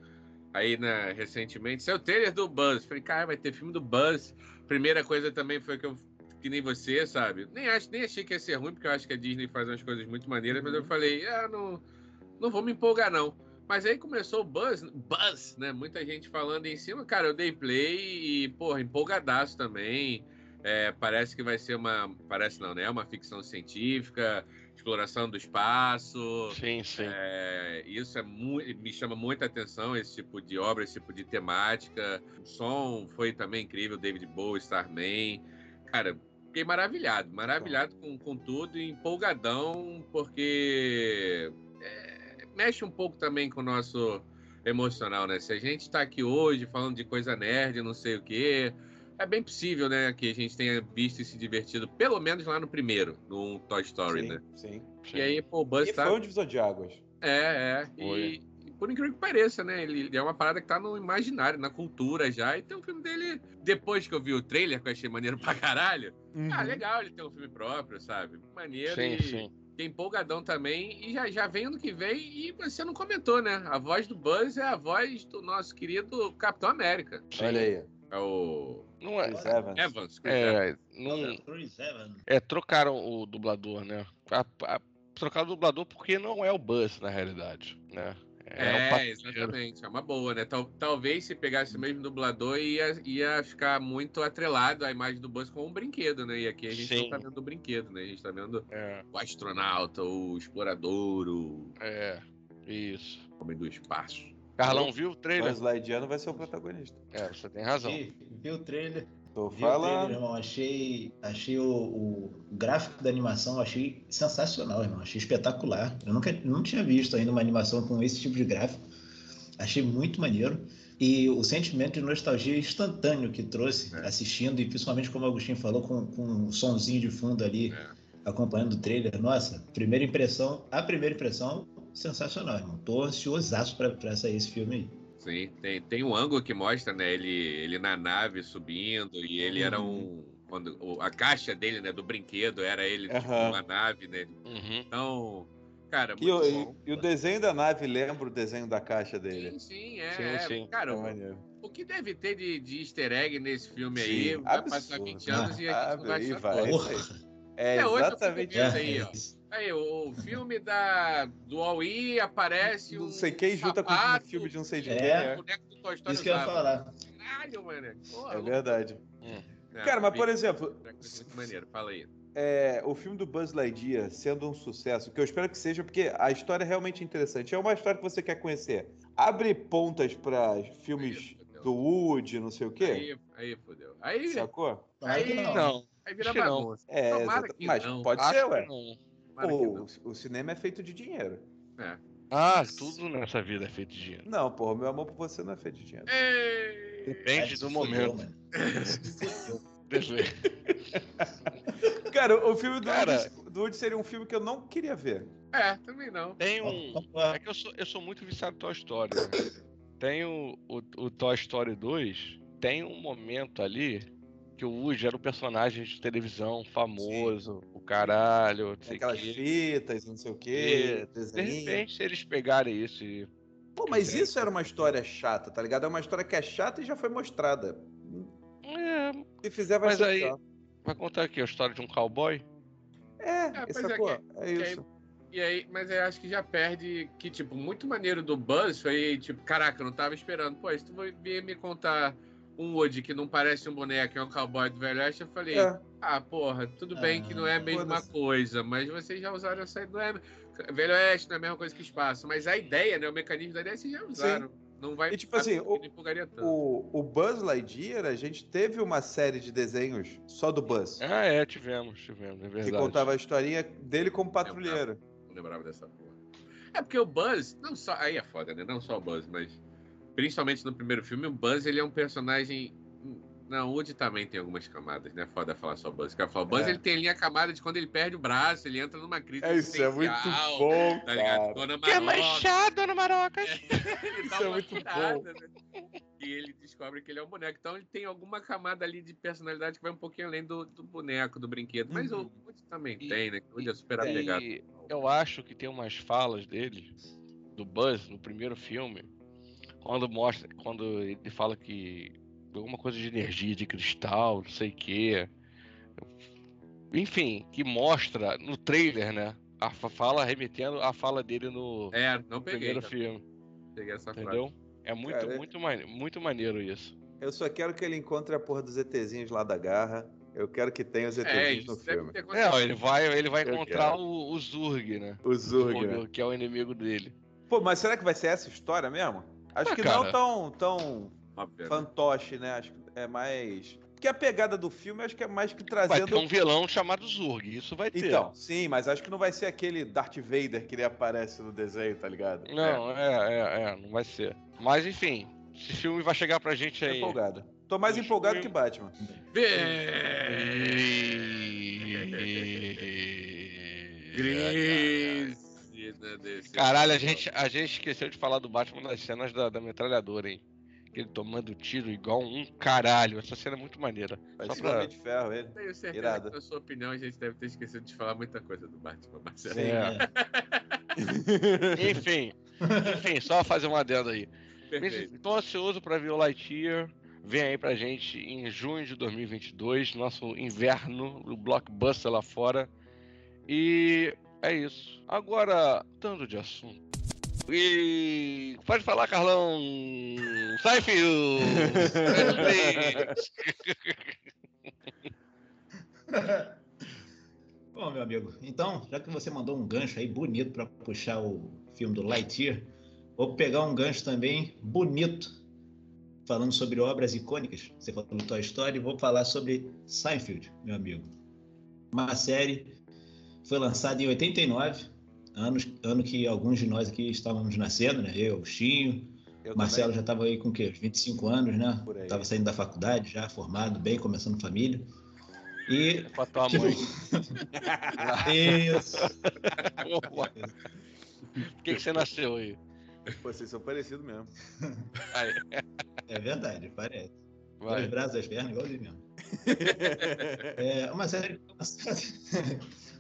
aí, né, recentemente, saiu o trailer do Buzz. Falei, cara, vai ter filme do Buzz. Primeira coisa também foi que eu. Que nem você, sabe? Nem, acho, nem achei que ia ser ruim, porque eu acho que a Disney faz umas coisas muito maneiras, mas eu falei, ah, não, não vou me empolgar, não. Mas aí começou o Buzz, Buzz, né? Muita gente falando em cima. Cara, eu dei play e, porra, empolgadaço também. É, parece que vai ser uma. Parece não, né? É uma ficção científica, exploração do espaço. Sim, sim. É, isso é mu- me chama muita atenção, esse tipo de obra, esse tipo de temática. O som foi também incrível, David Bowie, Starman. Cara, fiquei maravilhado, maravilhado com, com tudo e empolgadão, porque é, mexe um pouco também com o nosso emocional, né? Se a gente tá aqui hoje falando de coisa nerd, não sei o quê, é bem possível, né, que a gente tenha visto e se divertido, pelo menos lá no primeiro, no Toy Story, sim, né? sim. E aí, pô, o Buzz E tá... foi um divisor de águas. É, é. E por incrível que pareça, né? Ele, é uma parada que tá no imaginário, na cultura já. E tem um filme dele, depois que eu vi o trailer, que eu achei maneiro pra caralho. Ah, Uhum. legal ele ter um filme próprio, sabe? Maneiro. Sim, e sim. tem empolgadão também. E já, já vem ano que vem. E você não comentou, né? A voz do Buzz é a voz do nosso querido Capitão América. Olha aí. É o Não é, Chris Evans. Evans. Chris Evans. é, não, Chris Evans. é, trocaram o dublador, né? A- a- trocaram o dublador porque não é o Buzz, na realidade, né? É, o patrulheiro. exatamente. É uma boa, né? Tal- talvez se pegasse o mesmo dublador, ia, ia ficar muito atrelado à imagem do Buzz com um brinquedo, né? E aqui a gente Sim. não tá vendo o brinquedo, né? A gente tá vendo É, o astronauta, o explorador, o é, isso. homem do espaço. Carlão viu o trailer? Mas Laidiano vai ser o protagonista. É, você tem razão. Vi, vi o trailer. Tô falando. irmão. Achei, achei o, o gráfico da animação, achei sensacional, irmão. Achei espetacular. Eu nunca não tinha visto ainda uma animação com esse tipo de gráfico. Achei muito maneiro. E o sentimento de nostalgia instantâneo que trouxe É. assistindo, e principalmente como o Agostinho falou, com, com um sonzinho de fundo ali, É. acompanhando o trailer. Nossa, primeira impressão, a primeira impressão, sensacional, irmão. Tô ansiosaço pra sair esse filme aí. Sim, tem, tem um ângulo que mostra, né? Ele, ele na nave subindo e ele era um. Quando, o- a caixa dele, né? Do brinquedo era ele, tipo, Aham. uma nave, né? Uhum. Então, cara, E muito o, bom. e o desenho da nave lembra o desenho da caixa Sim, dele. sim, é. Sim, é. sim. Cara, É o- que deve ter de, de easter egg nesse filme aí Sim, vai absurdo. passar 20 anos e a Ah, gente não vai aí vai. Porra! É É, hoje eu exatamente isso. aí, ó. Aí, o, o filme da, do All-E aparece um Não sei quem junta com o filme de não sei de É. quem. o É, boneco do Toy Story Isso que eu ia falar. Caralho, mano. Porra, é verdade. É, Cara, mas por exemplo, maneiro, fala aí. é, o filme do Buzz Lightyear sendo um sucesso, que eu espero que seja, porque a história é realmente interessante. É uma história que você quer conhecer. Abre pontas para filmes fodeu. do Woody, não sei o quê. Aí, aí fodeu. Aí, Sacou? Que Aí- não. Não, aí vira bagunça. É, Tomara que mas não. pode acho ser, que ué. não. O, cinema é feito de dinheiro. É. Ah, tudo nessa vida é feito de dinheiro. Não, porra, meu amor por você não é feito de dinheiro. Ei! Depende Aí do momento. Depende. Cara, o filme do, Cara- Woody, do Woody seria um filme que eu não queria ver. É, também não. Tem um. É que eu sou, eu sou muito viciado em Toy Story. Né? Tem o, o, o Toy Story 2. Tem um momento ali que o Woody era um personagem de televisão famoso, o caralho, não sei aquelas quê. fitas, não sei o quê, De desenho. repente, se eles pegarem isso e. Pô, mas isso era uma história chata, tá ligado? É uma história que é chata e já foi mostrada. É, Se fizer, vai Mas ser aí- legal. vai contar aqui a história de um cowboy? É, pois essa é, pô, que- é que aí- isso. E aí, mas eu acho que já perde que, tipo, muito maneiro do Buzz foi, tipo, caraca, eu não tava esperando. Pô, se tu vai vir me contar um Woody que não parece um boneco, é um cowboy do Velho Oeste, eu falei, É. ah, porra, tudo bem que não é a Ah, mesma coisa, mas vocês já usaram essa não é Velho Oeste, não é a mesma coisa que espaço. Mas a ideia, né, o mecanismo da ideia, vocês já usaram. Não vai E, tipo assim, tanto. O, o Buzz Lightyear, a gente teve uma série de desenhos só do Buzz. Ah, é, tivemos, tivemos, é que verdade. contava a historinha dele como patrulheiro. Não lembrava dessa porra. É porque o Buzz, não só. Aí é foda, né? Não só o Buzz, mas. Principalmente no primeiro filme, o Buzz ele é um personagem. Não, o Woody também tem algumas camadas, né? Foda falar só Buzz. Quer falar, o Buzz É. ele tem ali a camada de quando ele perde o braço, ele entra numa crise. É isso, é muito existencial, bom, Tá ligado? Que é Maroca, manchado, Dona Marocas. dá Isso é muito pirada, né? E ele descobre que ele é um boneco. Então ele tem alguma camada ali de personalidade que vai um pouquinho além do, do boneco, do brinquedo. Mas Uhum. o Woody também E- tem, né? O Woody é super apegado. Eu acho que tem umas falas dele, do Buzz, no primeiro filme, quando mostra, quando ele fala que alguma coisa de energia, de cristal, não sei o quê. Enfim, que mostra no trailer, né? A fa- fala remetendo à fala dele no É, não peguei. primeiro filme, Peguei essa frase. entendeu? É muito, Cara, é- muito, mane- muito maneiro isso. Eu só quero que ele encontre a porra dos ETzinhos lá da garra. Eu quero que tenha os É, ETzinhos isso no filme. É, ele vai, ele vai Eu encontrar quero. o, o Zurg, né? O Zurg, O- né? que é o inimigo dele. Pô, mas será que vai ser essa história mesmo? Acho Ah, que cara. não tão, tão fantoche, né? Acho que é mais. Porque a pegada do filme acho que é mais que Vai trazendo. ter um vilão chamado Zurg, isso vai ter. Então, sim, mas acho que não vai ser aquele Darth Vader que ele aparece no desenho, tá ligado? Não, é, é, é, não vai ser. Mas enfim, esse filme vai chegar pra gente Tô aí. empolgado. Tô mais empolgado que Batman. Grisina desse- Caralho, a gente, a gente esqueceu de falar do Batman nas cenas da, da metralhadora, hein? Ele tomando tiro igual um caralho. Essa cena é muito maneira. Vai Só pra... De ferro ele. Tenho certeza Irado. que na sua opinião a gente deve ter esquecido de falar muita coisa do Batman, Marcelo. Sim. É. enfim, enfim, só fazer uma adendo aí. Tô ansioso pra ver o Lightyear. Vem aí pra gente em junho de 2022, nosso inverno, o blockbuster lá fora. E é isso. Agora, tanto de assunto. E pode falar, Carlão. Seinfeld! Bom, meu amigo, então, já que você mandou um gancho aí bonito para puxar o filme do Lightyear, vou pegar um gancho também bonito, falando sobre obras icônicas. Você falou do Toy Story, vou falar sobre Seinfeld, meu amigo. Uma série foi lançada em 89, anos, ano que alguns de nós aqui estávamos nascendo, né? Eu, o Chinho, Eu Marcelo também. já estava aí com o quê? Uns 25 anos, né? Estava saindo da faculdade, já formado, bem, começando família. E Com a tua mãe. isso. Por que, que você nasceu aí? Pô, vocês são parecidos mesmo. Aí, É verdade, parece. Dois vai. braços, duas pernas, igualzinho mesmo. É uma série,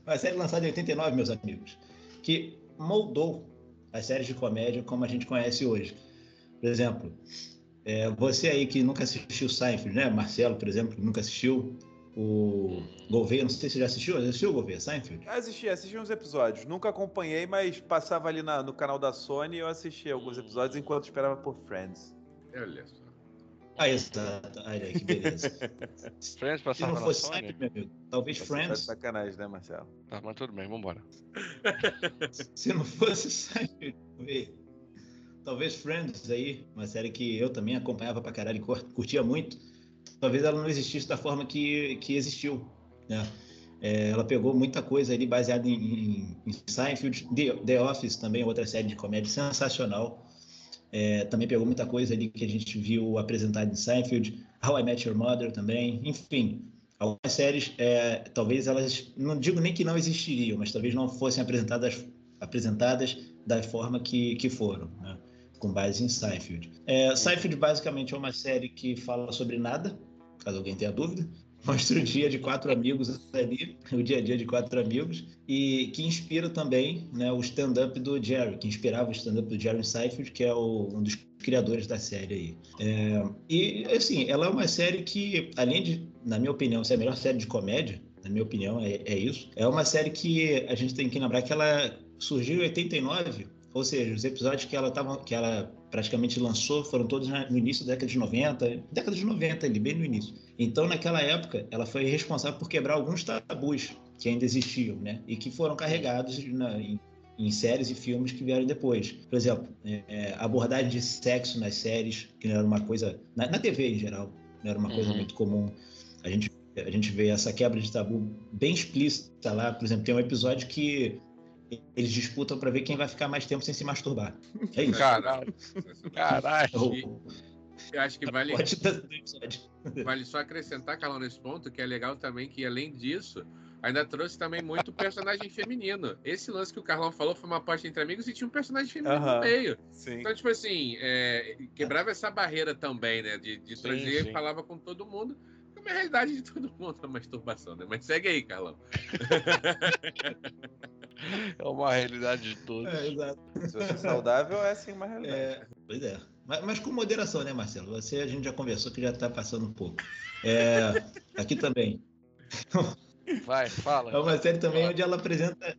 uma série lançada em 89, meus amigos, que moldou as séries de comédia como a gente conhece hoje. Por exemplo, é, você aí que nunca assistiu Seinfeld, né? Marcelo, por exemplo, que nunca assistiu. O Gouveia, não sei se você já assistiu. Já assistiu, Gouveia, Seinfeld? Assisti, assisti uns episódios. Nunca acompanhei, mas passava ali na- no canal da Sony e eu assisti alguns episódios enquanto esperava por Friends. Olha só. Ah, exato. Olha aí, que beleza. Friends Se passava não na fosse Sony? Seinfeld, meu amigo, talvez Você tá de Friends sacanagem, né, Marcelo? Tá, mas tudo bem, vambora. Se não fosse véi, talvez Friends aí, uma série que eu também acompanhava pra caralho e cur- curtia muito, talvez ela não existisse da forma que, que existiu, né? É, ela pegou muita coisa ali baseada em, em, em Seinfeld, The, The Office também, outra série de comédia sensacional. É, também pegou muita coisa ali que a gente viu apresentada em Seinfeld, How I Met Your Mother também, enfim. Algumas séries, é, talvez elas, não digo nem que não existiriam, mas talvez não fossem apresentadas, apresentadas da forma que, que foram, né? com base em Seinfeld. É, Seinfeld basicamente é uma série que fala sobre nada, caso alguém tenha dúvida. Mostra o dia de quatro amigos ali, o dia a dia de quatro amigos, e que inspira também né, o stand-up do Jerry, que inspirava o stand-up do Jerry Seinfeld, que é o, um dos criadores da série aí. É, e, assim, ela é uma série que, além de, na minha opinião, ser a melhor série de comédia, na minha opinião, é, é isso, é uma série que a gente tem que lembrar que ela surgiu em 89, ou seja, os episódios que ela, tava, que ela praticamente lançou foram todos no início da década de 90, década de 90 ali, bem no início. Então, naquela época, ela foi responsável por quebrar alguns tabus que ainda existiam, né? E que foram carregados na- em, em séries e filmes que vieram depois. Por exemplo, é, é, abordagem de sexo nas séries, que não era uma coisa... Na, na TV, em geral, não era uma coisa Uhum. muito comum. A gente, a gente vê essa quebra de tabu bem explícita lá. Por exemplo, tem um episódio que eles disputam para ver quem vai ficar mais tempo sem se masturbar. É isso. Caralho, caralho. Eu acho que vale, vale só acrescentar, Carlão, nesse ponto, que é legal também que, além disso, ainda trouxe também muito personagem feminino. Esse lance que o Carlão falou foi uma aposta entre amigos e tinha um personagem feminino no meio. Sim. Então, tipo assim, é, quebrava essa barreira também, né? De, de Sim, trazer sim. e falava com todo mundo. É uma realidade de todo mundo a masturbação, né? Mas segue aí, Carlão. É uma realidade de todos. É, exato. Se você é saudável, é sim uma realidade. É, pois é. Mas, mas com moderação, né, Marcelo? Você a gente já conversou que já está passando um pouco. É, aqui também. Vai, fala. É uma série também onde ela apresenta,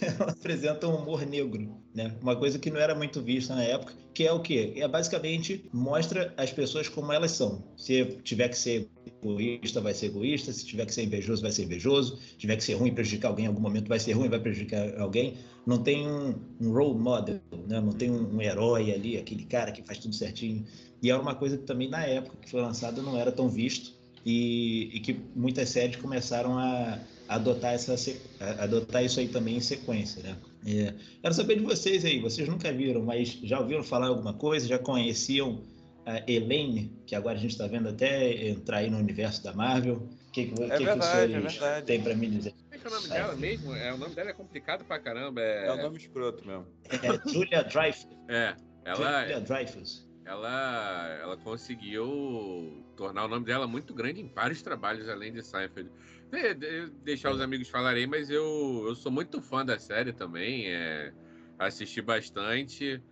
ela apresenta um humor negro, né? Uma coisa que não era muito vista na época, que é o quê? É basicamente mostra as pessoas como elas são. Se tiver que ser egoísta, vai ser egoísta. Se tiver que ser invejoso, vai ser invejoso. Se tiver que ser ruim, prejudicar alguém em algum momento, vai ser ruim, vai prejudicar alguém. Não tem um, um role model, né? Não tem um, um herói ali, aquele cara que faz tudo certinho. E era uma coisa que também na época que foi lançada não era tão visto e, e que muitas séries começaram a adotar, essa, adotar isso aí também em sequência, né? É, quero saber de vocês aí, vocês nunca viram, mas já ouviram falar alguma coisa? Já conheciam a Elaine, que agora a gente está vendo até entrar aí no universo da Marvel? O que, que, É que, que verdade, é senhores verdade. têm para me dizer? Como é que é o nome dela mesmo? É, o nome dela é complicado pra caramba. É É, um nome escroto mesmo. É Julia Dreyfus. é ela, Julia Dreyfus. ela, ela conseguiu tornar o nome dela muito grande em vários trabalhos além de Seinfeld. De- deixar os amigos falarem, mas eu, eu sou muito fã da série também. É, assisti bastante.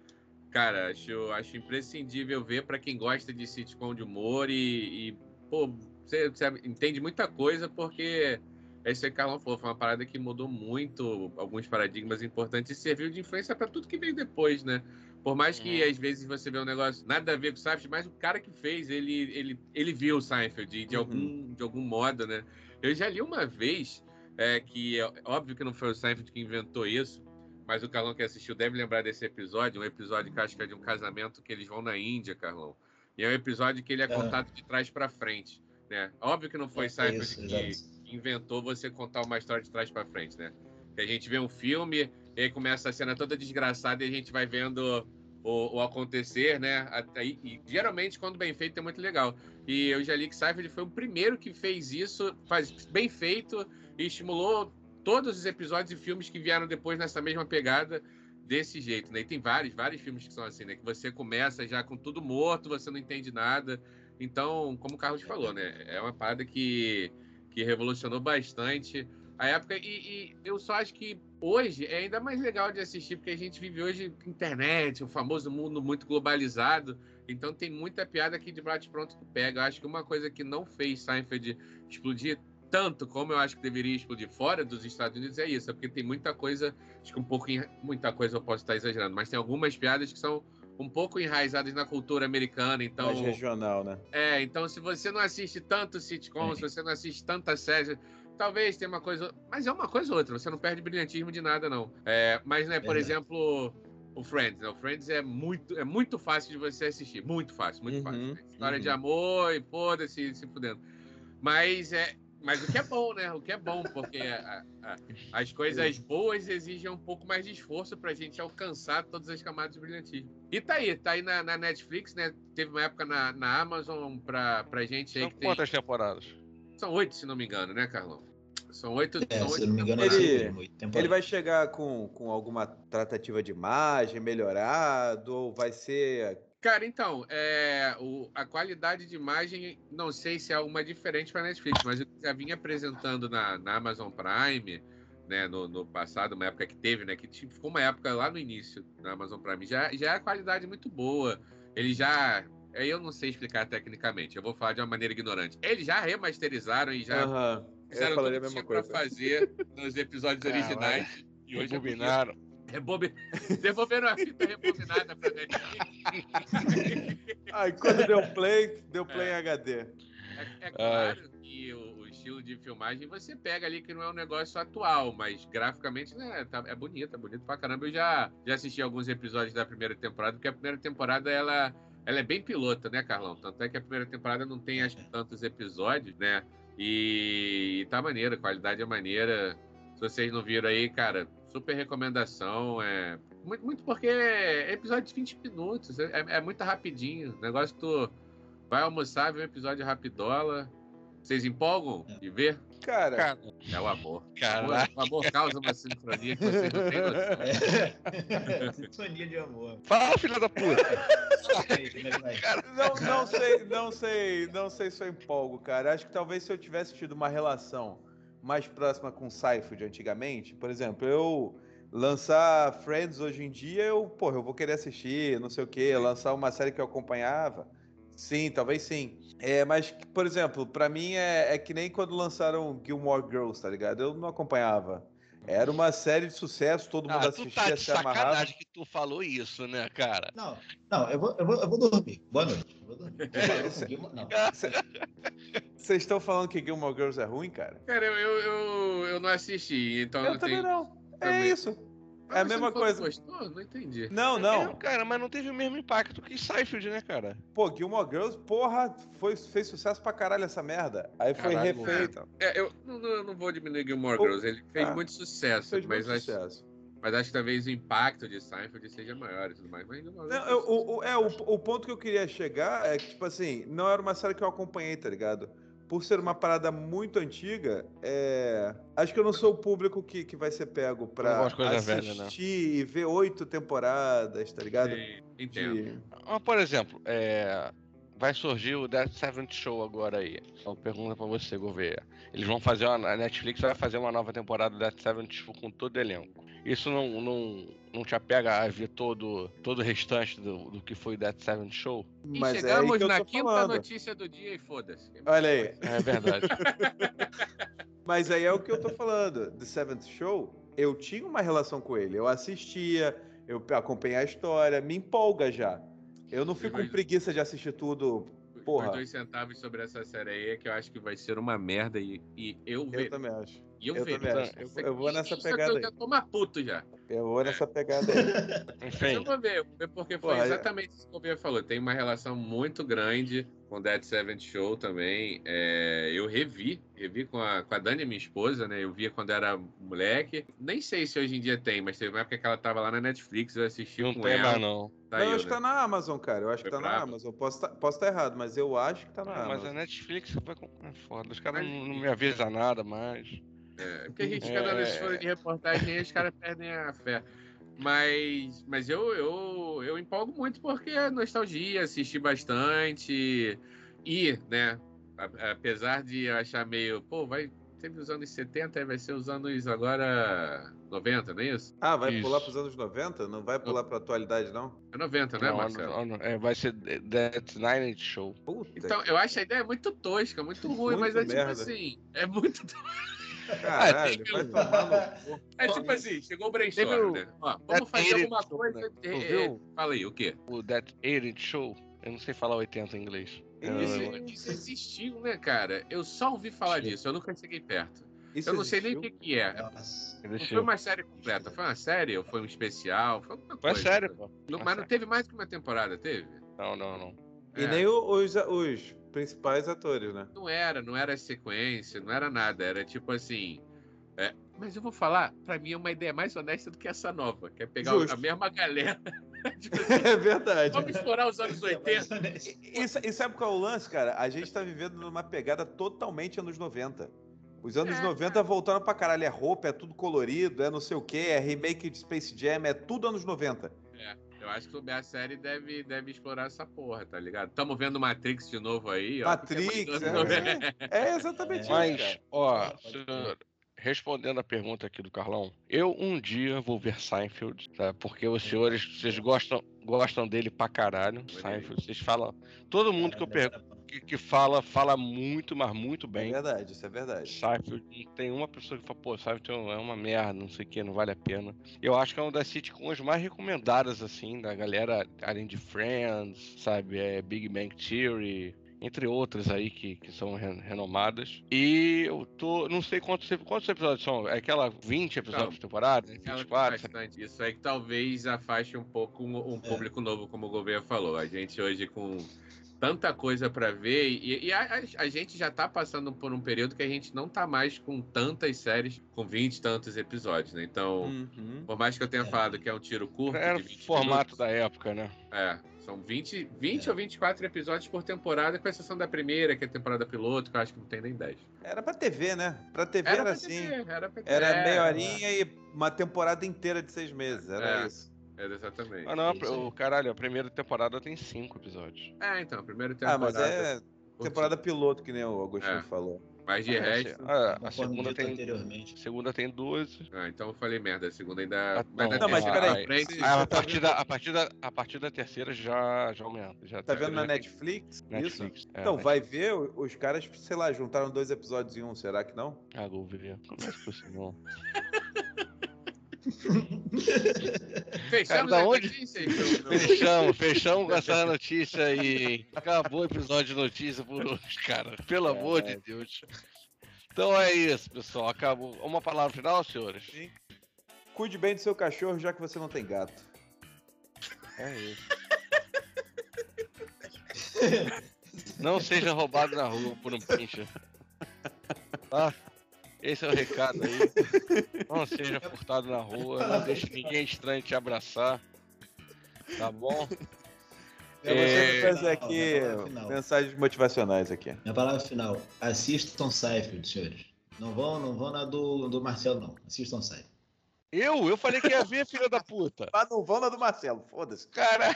Cara, acho, acho imprescindível ver pra quem gosta de sitcom de humor e, e, pô, você, você entende muita coisa porque esse Carlão falou, foi uma parada que mudou muito alguns paradigmas importantes e serviu de influência pra tudo que veio depois, né? Por mais que às vezes você vê um negócio nada a ver com o Seinfeld, mas o cara que fez, ele, ele, ele viu o Seinfeld de, de Uhum. algum, de algum modo, né? Eu já li uma vez é, que, é óbvio que não foi o Seinfeld que inventou isso, mas o Carlão que assistiu deve lembrar desse episódio, um episódio que acho que é de um casamento que eles vão na Índia, Carlão. E é um episódio que ele é Ah. contado de trás pra frente, né? Óbvio que não foi É Seinfeld isso, que, inventou você contar uma história de trás pra frente, né? Que a gente vê um filme, e aí começa a cena toda desgraçada e a gente vai vendo o, o acontecer, né? E, e geralmente, quando bem feito, é muito legal. E eu já li que Seinfeld foi o primeiro que fez isso, faz bem feito, e estimulou todos os episódios e filmes que vieram depois nessa mesma pegada desse jeito, né? E tem vários, vários filmes que são assim, né? Que você começa já com tudo morto, você não entende nada. Então, como o Carlos falou, né? É uma parada que, que revolucionou bastante a época. E, e eu só acho que hoje é ainda mais legal de assistir, porque a gente vive hoje internet, o famoso mundo muito globalizado. Então tem muita piada aqui de bate pronto que pega. Eu acho que uma coisa que não fez Seinfeld explodir tanto como eu acho que deveria explodir fora dos Estados Unidos é isso, é porque tem muita coisa, acho que um pouco, muita coisa eu posso estar exagerando, mas tem algumas piadas que são um pouco enraizadas na cultura americana, então Mais regional, né? é, então se você não assiste tanto sitcom, se você não assiste tanta série, talvez tenha uma coisa. Mas é uma coisa ou outra, você não perde brilhantismo de nada, não. É, mas, né, por Verdade. exemplo, O Friends, né? O Friends é muito, é muito fácil de você assistir. Muito fácil, muito Uhum, fácil. História uhum. de amor e foda-se, se fudendo. Mas é. Mas o que é bom, né? O que é bom, porque a- a- as coisas boas exigem um pouco mais de esforço pra gente alcançar todas as camadas de brilhantismo. E tá aí, tá aí na, na Netflix, né? Teve uma época na, na Amazon pra, pra gente aí São que tem. quantas temporadas? São oito, se não me engano, né, Carlão? São oito. É, são se oito não me engano, é Ele-. Ele vai chegar com, com alguma tratativa de imagem melhorado ou vai ser. Cara, então, é, o- a qualidade de imagem, não sei se é alguma diferente para Netflix, mas eu já vinha apresentando na, na Amazon Prime, né, no, no passado, uma época que teve, né, que tipo, ficou uma época lá no início na Amazon Prime, já, já é a qualidade muito boa. Ele já, aí eu não sei explicar tecnicamente, eu vou falar de uma maneira ignorante. Eles já remasterizaram e já. Eu fizeram falaria a tudo que mesma tinha pra coisa. fazer nos episódios originais. E hoje é. Rebobinaram. Rebobi... Devolveram a fita rebobinada pra Netflix. Aí quando deu play, deu play em HD. É, é claro que o, o estilo de filmagem você pega ali que não é um negócio atual, mas graficamente né, tá- é bonito, é bonito pra caramba. Eu já, já assisti alguns episódios da primeira temporada, porque a primeira temporada ela, ela é bem pilota, né, Carlão? Tanto é que a primeira temporada não tem acho que tantos episódios, né? E, e tá maneira, a qualidade é maneira. Se vocês não viram aí, cara, super recomendação. É, muito, muito porque é episódio de 20 minutos, é, é muito rapidinho. Negócio que tu vai almoçar, vê um episódio rapidola. Vocês empolgam de ver? Cara, Cara, É o amor. Caralho. O amor causa uma sincronia que vocês não têm noção. É. Sintonia de amor. fala, filha da puta. É não, não sei, não sei, não sei se eu empolgo, cara. Acho que talvez se eu tivesse tido uma relação mais próxima com Seinfeld antigamente, por exemplo, eu lançar Friends hoje em dia, eu, porra, eu vou querer assistir, não sei o quê, lançar uma série que eu acompanhava. Sim, talvez sim. É, mas, por exemplo, pra mim é, é que nem quando lançaram Gilmore Girls, tá ligado? Eu não acompanhava. Era uma série de sucesso, todo mundo Ah, tu assistia, tá de se amarrava. sacanagem que tu falou isso, né, cara? Não, não, eu vou, eu vou, eu vou dormir. Boa noite. Vou dormir. Vocês estão falando que Gilmore Girls é ruim, cara? Cara, eu, eu, eu, eu não assisti, então Eu não também tenho. não. É Também. isso. É a mesma coisa. Gostou? Não entendi. Não, É, não. cara, mas não teve o mesmo impacto que Seinfeld, né, cara? Pô, Gilmore Girls, porra, foi, fez sucesso pra caralho essa merda. Aí foi Caralho, refeita. É, eu não, não- eu não vou diminuir Gilmore Pô, Girls, ele fez ah, muito sucesso, Fez mas, muito acho, sucesso. mas acho que talvez o impacto de Seinfeld seja maior e tudo mais. Mas Não, eu- o, o- é, o, o ponto que eu queria chegar é que, tipo assim, não era uma série que eu acompanhei, tá ligado? Por ser uma parada muito antiga, é... acho que eu não sou o público que, que vai ser pego pra coisa assistir velha, né? e ver oito temporadas, tá ligado? Sim, Entendo. De- Mas, por exemplo, é, vai surgir o Death Seventh Show agora aí. Só pergunta pra você, Gouveia. Eles vão fazer uma, a Netflix vai fazer uma nova temporada do Death Seventh Show com todo o elenco. Isso não, não, não te apega a ver todo, todo o restante do, do que foi o Death Seventh Show? E Mas é chegamos eu na quinta falando. notícia do dia e foda-se. Olha aí. É verdade. Mas aí é o que eu tô falando. The Seventh Show, eu tinha uma relação com ele. Eu assistia, eu acompanhei a história, me empolga já. Eu não fico com Mas- preguiça de assistir tudo. Porra. Os dois centavos sobre essa série aí é que eu acho que vai ser uma merda e, e eu Eu vejo. também acho. E eu, eu vejo. também acho. Eu- eu vou nessa aqui pegada Eu já tô puto já. Eu vou nessa pegada aí. Mas Enfim, eu vou ver, eu vou ver porque foi é- exatamente isso que o Bia falou. Tem uma relação muito grande com Dead Seventh Show também. É, eu revi, revi com a, com a Dani, minha esposa, né? Eu via quando era moleque. Nem sei se hoje em dia tem, mas teve uma época que ela tava lá na Netflix, eu assisti não com tem ela. mais não. Tá não, eu acho que né? tá na Amazon, cara. Eu acho Foi que tá na Amazon? Amazon. Posso tá, posso tá errado, mas eu acho que tá na É, mas a Amazon. Netflix vai com... é foda. Os caras não, não me avisam nada mais. É, porque a gente É. cada vez folha de reportagem aí os caras perdem a fé. Mas, mas eu, eu, eu empolgo muito porque é nostalgia, assisti bastante. E, né, a- apesar de eu achar meio, pô, vai teve os anos 70 e vai ser os anos agora 90, não é isso? Ah, vai Isso. pular pros anos 90? Não vai pular pra atualidade, não? É 90, né, Não, Marcelo? não, não, é, vai ser Death Nine Show. Puta Então, eu acho a ideia muito tosca, muito ruim, Muito mas é tipo merda. assim, é muito Caralho, vai tomar no cu. É tipo assim, chegou o brainstorm, Teve o- né? Ó, vamos fazer alguma Show, coisa. né? é, é, fala aí, o quê? O Death Eight Show. Eu não sei falar 80 em inglês. Isso, Eu- Isso, existiu, né, cara? Eu só ouvi falar Sim. disso, eu nunca cheguei perto. Isso Eu não sei nem o que, que é. Nossa. Não foi uma série completa, foi uma série ou foi um especial? Foi alguma Foi coisa. sério, pô. Não- Foi mas não sério. teve mais que uma temporada, teve? Não, não, não. E É. nem o- os, os principais atores, né? Não era, não era sequência, não era nada. Era tipo assim. é, mas eu vou falar, pra mim é uma ideia mais honesta do que essa nova, que é pegar Justo. a mesma galera. tipo assim, É verdade. vamos explorar os anos 80. E, e- e sabe qual é o lance, cara? A gente tá vivendo numa pegada totalmente anos 90. Os anos É, 90 voltaram pra caralho. É roupa, é tudo colorido, é não sei o quê, é remake de Space Jam, é tudo anos 90. Eu acho que a série deve, deve explorar essa porra, tá ligado? Tamo vendo Matrix de novo aí, ó. Matrix, é mais anos 90. é, é exatamente isso, Mas, ó, respondendo a pergunta aqui do Carlão, eu um dia vou ver Seinfeld, tá? Porque os senhores, vocês gostam, gostam dele pra caralho. Seinfeld, vocês falam. Todo mundo que eu pergunto que, que fala, fala muito, mas muito É bem. verdade, isso é verdade. Seinfeld, tem uma pessoa que fala, pô, Seinfeld é uma merda, não sei o que, não vale a pena. Eu acho que é uma das sitcoms mais recomendadas, assim, da galera, além de Friends, sabe, é Big Bang Theory, entre outras aí que, que são ren- renomadas. E eu tô, não sei quantos, quantos episódios são, é aquela 20 episódios Não, por temporada, Ela tem 24, bastante. Isso aí que talvez afaste um pouco um, um É. público novo, como o governo falou. A gente hoje com tanta coisa pra ver e, e a, a- gente já tá passando por um período que a gente não tá mais com tantas séries com 20 e tantos episódios, né? Então, Uhum. por mais que eu tenha É. falado que é um tiro curto era de o 20 formato minutos, da época, né? É, são 20, 20 É. ou 24 episódios por temporada, com exceção da primeira, que é a temporada piloto, que eu acho que não tem nem 10. Era pra TV, né? Pra TV era, pra assim. TV, era pra Era é, meia horinha e uma temporada inteira de seis meses. Era É. isso. É, exatamente. Ah, não, Isso o caralho, a primeira temporada tem cinco episódios. É, então, a primeira Ah, temporada. mas é temporada piloto, que nem o Agostinho É. falou. Mas de Ah, resto. a, a segunda tem, anteriormente. a segunda tem 12. Ah, então eu falei merda. A segunda ainda. Ah, mas não, mas peraí, Ah, a, tá partir da, a, partir da, a partir da terceira já, já aumenta. Já Tá vendo na já tem Netflix? Isso? Netflix. É, Então, vai ver, os caras, sei lá, juntaram dois episódios em um, será que não? Ah, vou ver. Como é que foi isso, não? Fechamos da a onde? notícia, então, não. Fechamos, fechamos com essa notícia aí. Acabou o episódio de notícia por hoje, cara. Pelo amor de Deus. Então é isso, pessoal. Acabou. Uma palavra final, senhores? Sim. Cuide bem do seu cachorro, já que você não tem gato. É isso. Não seja roubado na rua por um pincher. Tá? Esse é o recado aí. Não seja furtado na rua. Não deixe ninguém estranho te abraçar. Tá bom? Eu vou É, sempre trazer final, aqui final, mensagens motivacionais aqui. Minha palavra final. Assistam Seinfeld, senhores. Não vão, não vão na do, do Marcelo, não. Assistam Seinfeld. Eu? Eu falei que ia ver, filha da puta. Mas não vão na do Marcelo, foda-se. Caraca.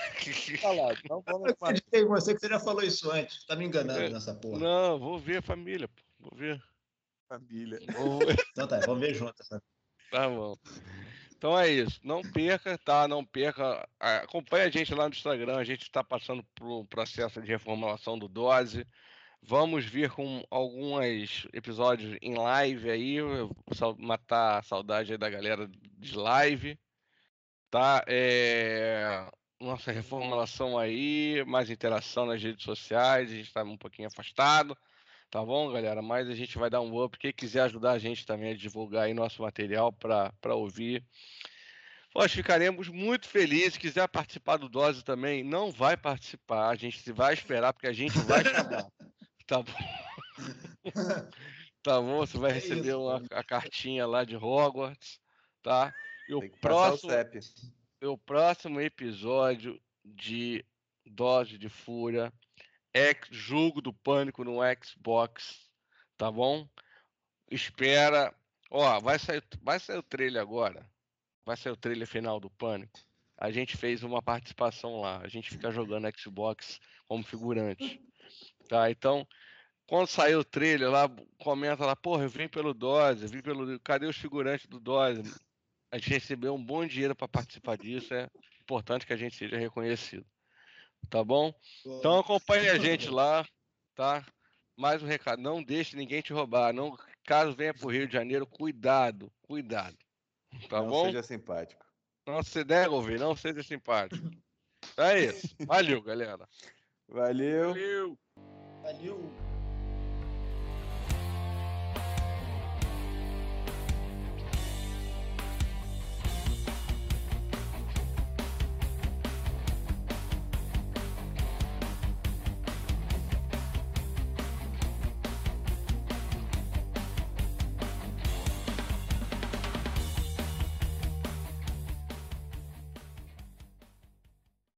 Falado, não vão na Eu do Marcelo. você que você já falou isso antes. Tá me enganando É. nessa porra. Não, vou ver família, pô. Vou ver. Família. Então tá, vamos ver junto. Essa... Tá bom. Então é isso. Não perca, tá? Não perca. Acompanhe a gente lá no Instagram. A gente está passando por um processo de reformulação do Dose. Vamos vir com alguns episódios em live aí. eu vou matar a saudade aí da galera de live. Tá? É, Nossa reformulação aí, mais interação nas redes sociais. A gente está um pouquinho afastado. Tá bom, galera? Mas a gente vai dar um up. Quem quiser ajudar a gente também a divulgar aí nosso material para ouvir. Nós ficaremos muito felizes. Se quiser participar do Dose também, não vai participar. A gente vai esperar, porque a gente vai chamar. Tá bom? Tá bom? Você vai É receber uma, a cartinha lá de Hogwarts, tá? E o o próximo, CEP. o próximo episódio de Dose de Fúria Jogo do Pânico no Xbox, tá bom? Espera. Ó, vai sair, vai sair o trailer agora. Vai sair o trailer final do Pânico. A gente fez uma participação lá. A gente fica jogando Xbox como figurante. Tá? Então, quando sair o trailer lá, comenta lá, porra, eu vim pelo Dose, vim pelo. Cadê os figurantes do Dose? A gente recebeu um bom dinheiro para participar disso. É importante que a gente seja reconhecido. Tá bom? Então acompanhe a gente lá, tá? Mais um recado, não deixe ninguém te roubar. Não, caso venha pro Rio de Janeiro, cuidado, cuidado. Tá não bom? seja simpático. Não se nega ouvir, não seja simpático. É isso. Valeu, galera. Valeu. Valeu! Valeu.